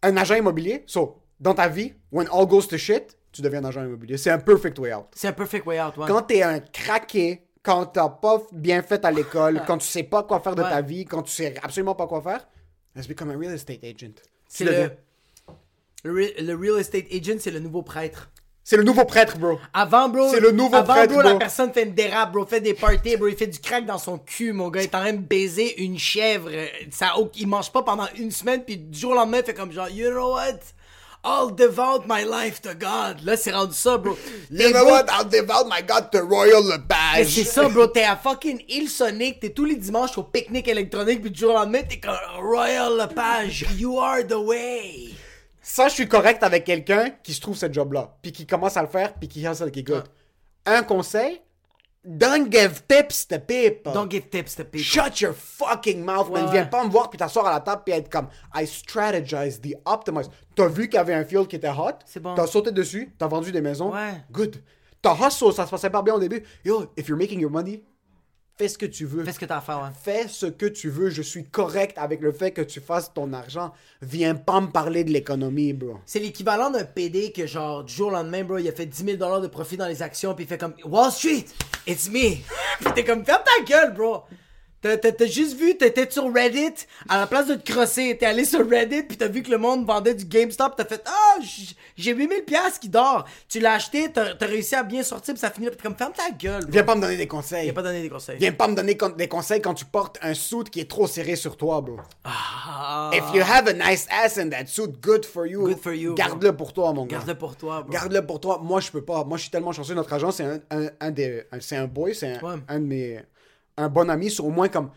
un agent immobilier, so, dans ta vie, when all goes to shit, tu deviens un agent immobilier. C'est un perfect way out. C'est un perfect way out, ouais. Quand t'es un craqué, quand t'as pas bien fait à l'école, quand tu sais pas quoi faire de Ouais. ta vie, quand tu sais absolument pas quoi faire, let's become a real estate agent. C'est le, le, re- le real estate agent, c'est le nouveau prêtre. C'est le nouveau prêtre, bro. Avant, bro. C'est le nouveau Avant, prêtre, bro, la bro. personne fait une dérape, bro. Fait des parties, bro. Il fait du crack dans son cul, mon gars. Il est en train de baiser une chèvre. Ça, il mange pas pendant une semaine, puis du jour au lendemain, il fait comme genre, you know what? I'll devote my life to God. Là, c'est rendu ça, bro. Les You know what? I'll devote my God to Royal Lepage. c'est ça, bro. T'es à fucking Île Sonic, t'es tous les dimanches au pique-nique électronique, puis du jour au lendemain, t'es comme Royal Lepage. You are the way. Ça, je suis correct avec quelqu'un qui se trouve ce job-là, puis qui commence à le faire, puis qui hustle, qui écoute. Un conseil, don't give tips to people. Don't give tips to people. Shut your fucking mouth, man. Ouais, Viens pas me voir puis t'asseoir à la table puis être comme I strategize the optimize. T'as vu qu'il y avait un field qui était hot? C'est bon. T'as sauté dessus, t'as vendu des maisons. Ouais. Good. T'as hustle, ça se passait pas bien au début. Yo, if you're making your money, fais ce que tu veux. Fais ce que t'as à faire, ouais. Fais ce que tu veux. Je suis correct avec le fait que tu fasses ton argent. Viens pas me parler de l'économie, bro. C'est l'équivalent d'un PD que, genre, du jour au lendemain, bro, il a fait 10 000 de profit dans les actions, puis il fait comme Wall Street, it's me. puis t'es comme, ferme ta gueule, bro. T'as juste vu, t'étais sur Reddit, à la place de te crosser, t'es allé sur Reddit, puis t'as vu que le monde vendait du GameStop, t'as fait Ah, j'ai 8000 piastres qui dort. Tu l'as acheté, t'as réussi à bien sortir, puis ça finit, puis comme, ferme ta gueule. bro. Viens pas me donner des conseils. Viens pas donner des conseils. Viens pas me donner des conseils quand tu portes un suit qui est trop serré sur toi, bro. Ah, If you have a nice ass in that suit, good for you. Good for you. Garde-le pour toi, mon gars. Garde-le pour toi, bro. Garde-le pour toi. Moi, je peux pas. Moi, je suis tellement chanceux. Notre agent, c'est un, un, un des. c'est un boy, c'est un, Ouais. un de mes. Un bon ami, sur au moins comme.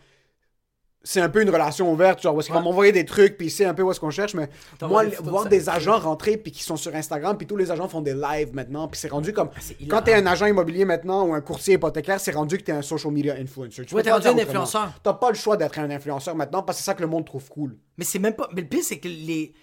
C'est un peu une relation ouverte, genre, où est-ce qu'il va m'envoyer des trucs, puis il sait un peu où est-ce qu'on cherche, mais moi, voir de des agents rentrer, puis qui sont sur Instagram, puis tous les agents font des lives maintenant, puis c'est rendu comme. Ah, quand t'es un agent immobilier maintenant, ou un courtier hypothécaire, c'est rendu que t'es un social media influencer. Tu Ouais, t'es rendu un influenceur. T'as pas le choix d'être un influenceur maintenant, parce que c'est ça que le monde trouve cool. Mais c'est même pas. Mais le pire, c'est que les.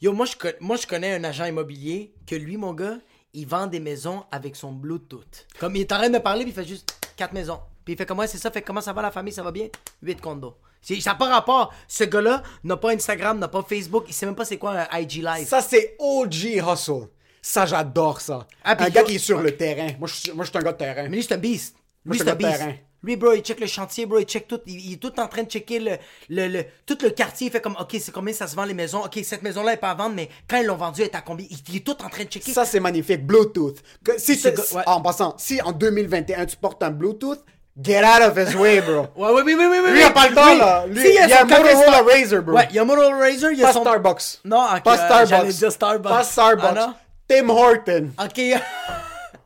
Yo, moi je, moi, je connais un agent immobilier que lui, mon gars, il vend des maisons avec son Bluetooth. Comme il est en train de me parler, puis il fait juste quatre maisons. Puis il fait comment c'est ça? Fait comment ça va la famille? Ça va bien? 8 condos. Ça n'a pas rapport. Ce gars-là n'a pas Instagram, n'a pas Facebook, il sait même pas c'est quoi un IG Live. Ça, c'est OG hustle. Ça, j'adore ça. Ah, un gars yo- qui est sur le terrain. Moi, je suis, moi, je suis un gars de terrain. Mais lui, c'est un beast. Moi, Lui, je c'est un beast. terrain. Lui, bro, il check le chantier, bro, il check tout. Il, il est tout en train de checker le, le, le- tout le quartier. Il fait comme, OK, c'est combien ça se vend les maisons? OK, cette maison-là est pas à vendre, mais quand ils l'ont vendue, elle est à combien? Il, il est tout en train de checker. Ça, c'est magnifique. Bluetooth. Que- si Ce si- ouais. En passant, si en 2021, tu portes un Bluetooth, get out of his way, bro. Ouais, ouais, oui, oui, oui, oui. Lui, il a pas le temps, Oui. là. Lui, Si, il y a un son café Motorola Star- Razr, bro. Ouais, il y a un Motorola il y a Pas son... Starbucks. Non, ok, Pas euh, Starbucks. dire Starbucks. Pas Starbucks. Ah? Tim Horton. Ok,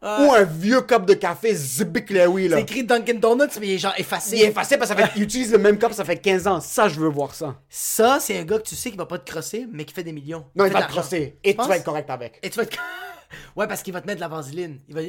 Ou un vieux cup de café Zibic Lewy, là. c'est écrit Dunkin' Donuts, mais il est genre effacé. Il est effacé parce qu'il il utilise le même cup, ça fait 15 ans. Ça, je veux voir ça. Ça, c'est un gars que tu sais qui va pas te crosser, mais qui fait des millions. Non, il va te crosser. Et tu vas être correct avec. Et tu vas être... ouais, parce qu'il va te mettre de la vaseline. Il va...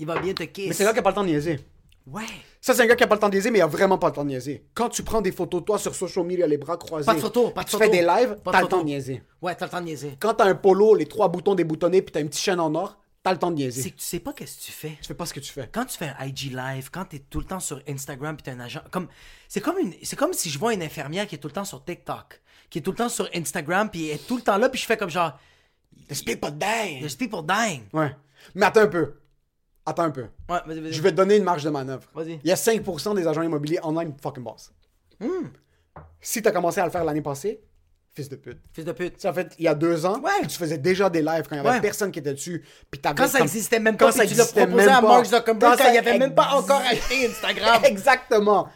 Il va bien te kiss. Mais c'est un gars qui a pas le temps de niaiser. Ouais. Ça, c'est un gars qui a pas le temps de niaiser, mais il a vraiment pas le temps de niaiser. Quand tu prends des photos de toi sur social media, les bras croisés, Pas de photos, pas de tu photos. fais des lives, Pas de t'as le photos. temps de niaiser. Ouais, t'as le temps de niaiser. Quand t'as un polo, les trois boutons déboutonnés, puis t'as une petite chaîne en or, t'as le temps de niaiser. C'est que tu sais pas qu'est-ce que tu fais. Tu fais pas ce que tu fais. quand tu fais un IG live, quand t'es tout le temps sur Instagram puis t'es un agent, comme c'est comme une, c'est comme si je vois une infirmière qui est tout le temps sur TikTok, qui est tout le temps sur Instagram puis elle est tout le temps là puis je fais comme genre, There's people dying. there's people dying. Ouais. Mais attends un peu. Attends un peu. Ouais. Je vais te donner une marge de manœuvre. Vas-y. Il y a 5% des agents immobiliers online fucking boss. Hmm. Si t'as commencé à le faire l'année passée, fils de pute. Fils de pute. Tu sais, en fait, il y a deux ans, Ouais. tu faisais déjà des lives quand il y avait Ouais. personne qui était dessus. Puis Quand ça comme- existait même pas, Quand ça tu l'as proposé à. Mark Zuckerberg quand ça il avait même pas encore acheté Instagram. Exactement.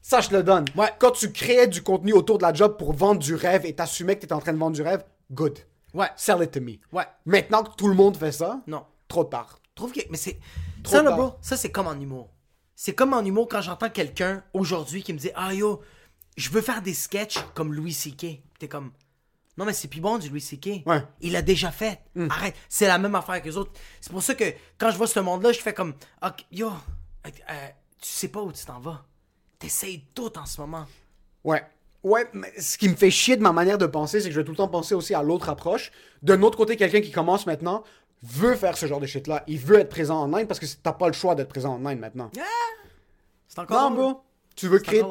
Ça, je le donne. Ouais. Quand tu créais du contenu autour de la job pour vendre du rêve et t'assumais que t'étais en train de vendre du rêve, good. Ouais. Sell it to me. Ouais. Maintenant que tout le monde fait ça, Non. trop tard. Trouve que mais c'est Trop ça là bro, ça c'est comme en humour. C'est comme en humour quand j'entends quelqu'un aujourd'hui qui me dit "Ah yo, je veux faire des sketchs comme Louis CK." T'es comme non, mais c'est plus bon du Louis C.K. Ouais. Il l'a déjà fait. Arrête. C'est la même affaire que les autres. C'est pour ça que quand je vois ce monde-là, je fais comme Ok, Yo, euh, euh, tu sais pas où tu t'en vas. T'essayes tout en ce moment. Ouais. Ouais, mais ce qui me fait chier de ma manière de penser, c'est que je vais tout le temps penser aussi à l'autre approche. D'un autre côté, quelqu'un qui commence maintenant veut faire ce genre de shit-là. Il veut être présent en online parce que t'as pas le choix d'être présent en online maintenant. C'est encore Non, drôle. bro. Tu veux créer.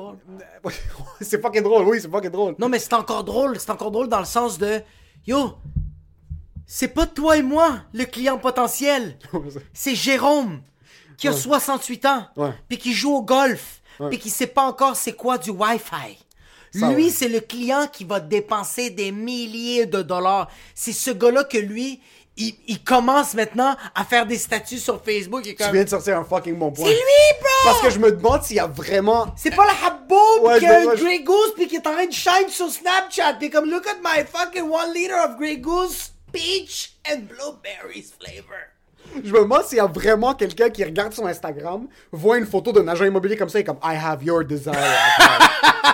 c'est fucking drôle, oui, c'est fucking drôle. Non, mais c'est encore drôle. C'est encore drôle dans le sens de Yo, c'est pas toi et moi, le client potentiel. C'est Jérôme, qui a 68 ans, puis qui joue au golf, puis qui sait pas encore c'est quoi du Wi-Fi. Ça, lui, ouais. c'est le client qui va dépenser des milliers de dollars. C'est ce gars-là que lui, il, il commence maintenant à faire des statuts sur Facebook. Et Tu comme... viens de sortir un fucking bon point. C'est lui, bro! Parce que je me demande s'il y a vraiment. C'est pas le Habboub Ouais, qui a un je- Grey Goose puis qui est en train de shine sur Snapchat. Puis comme, look at my fucking one liter of Grey Goose peach and blueberries flavor. Je me demande s'il y a vraiment quelqu'un qui regarde son Instagram, voit une photo d'un agent immobilier comme ça et comme I have your desire.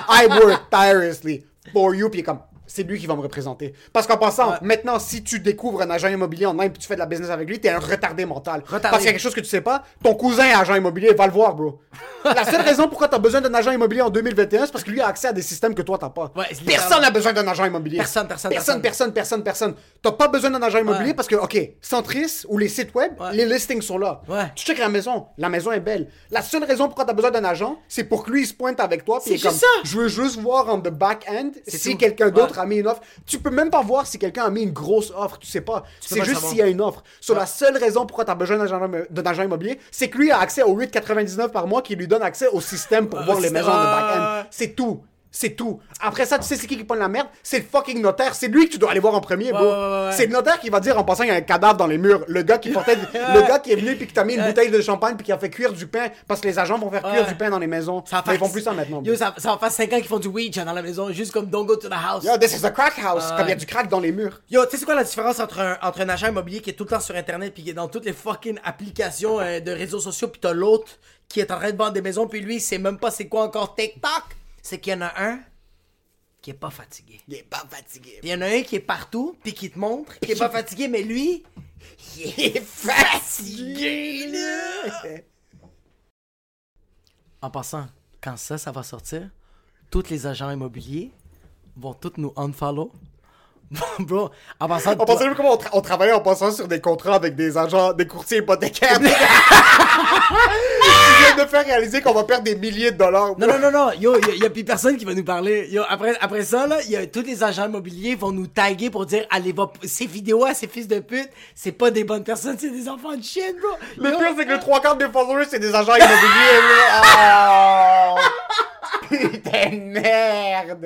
I work tirelessly for you. Puis comme c'est lui qui va me représenter. Parce qu'en passant, maintenant, si tu découvres un agent immobilier en Inde puis tu fais de la business avec lui, t'es un retardé mental. Retardé. Parce qu'il y a quelque chose que tu sais pas, ton cousin est agent immobilier, va le voir, bro. la seule raison pourquoi t'as besoin d'un agent immobilier en 2021, c'est parce que lui a accès à des systèmes que toi t'as pas. Ouais, personne n'a besoin d'un agent immobilier. Personne, personne, personne, personne. personne. T'as pas besoin d'un agent immobilier Ouais. parce que, ok, Centris ou les sites web, les listings sont là. Tu checkes la maison, la maison est belle. La seule raison pourquoi t'as besoin d'un agent, c'est pour que lui il se pointe avec toi. C'est comme, ça. Je veux juste voir en the back end si quelqu'un d'autre A mis une offre. Tu peux même pas voir si quelqu'un a mis une grosse offre. Tu sais pas. C'est pas juste s'il y a une offre. Sur la seule raison pourquoi t'as besoin d'un agent, immobilier, c'est que lui a accès au 8,99 par mois qui lui donne accès au système pour Ouais, voir les maisons en the Ouais, back ouais, end. ouais. C'est tout. C'est tout. Après ça, tu sais c'est qui qui prend la merde? C'est le fucking notaire. C'est lui que tu dois aller voir en premier, bro. ouais, ouais, ouais. C'est le notaire qui va dire en passant il y a un cadavre dans les murs. Le gars qui portait, le gars qui est venu puis qui t'a mis une bouteille de champagne puis qui a fait cuire du pain parce que les agents vont faire cuire du pain dans les maisons. Ça Mais ils font plus ça maintenant. Yo, ça, ça va faire 5 ans qu'ils font du weed dans la maison, juste comme don't go to the house. Yo, this is a crack house. Comme il y a du crack dans les murs. Yo, tu sais c'est quoi la différence entre un, entre un agent immobilier qui est tout le temps sur internet puis qui est dans toutes les fucking applications euh, de réseaux sociaux puis t'as l'autre qui est en train de vendre des maisons puis lui il sait même pas c'est quoi encore TikTok? C'est qu'il y en a un qui est pas fatigué. Il est pas fatigué. Il y en a un qui est partout puis qui te montre qui est pas fatigué mais lui il est fatigué là. En passant, quand ça ça va sortir, tous les agents immobiliers vont tous nous unfollow. Bro, en passant, On pensait même comment on, tra- on travaillait en passant sur des contrats avec des agents, des courtiers hypothécaires. Tu viens de faire réaliser qu'on va perdre des milliers de dollars. bro. Non, non, non, non, yo, il y, a plus personne qui va nous parler. Yo, après, après ça, là, y a, tous les agents immobiliers vont nous taguer pour dire, allez, va, ces vidéos à ces fils de pute, c'est pas des bonnes personnes, c'est des enfants de chienne, bro. Le Yo, pire, c'est que le trois quarts des followers, c'est des agents immobiliers. bro. Oh. Putain de merde.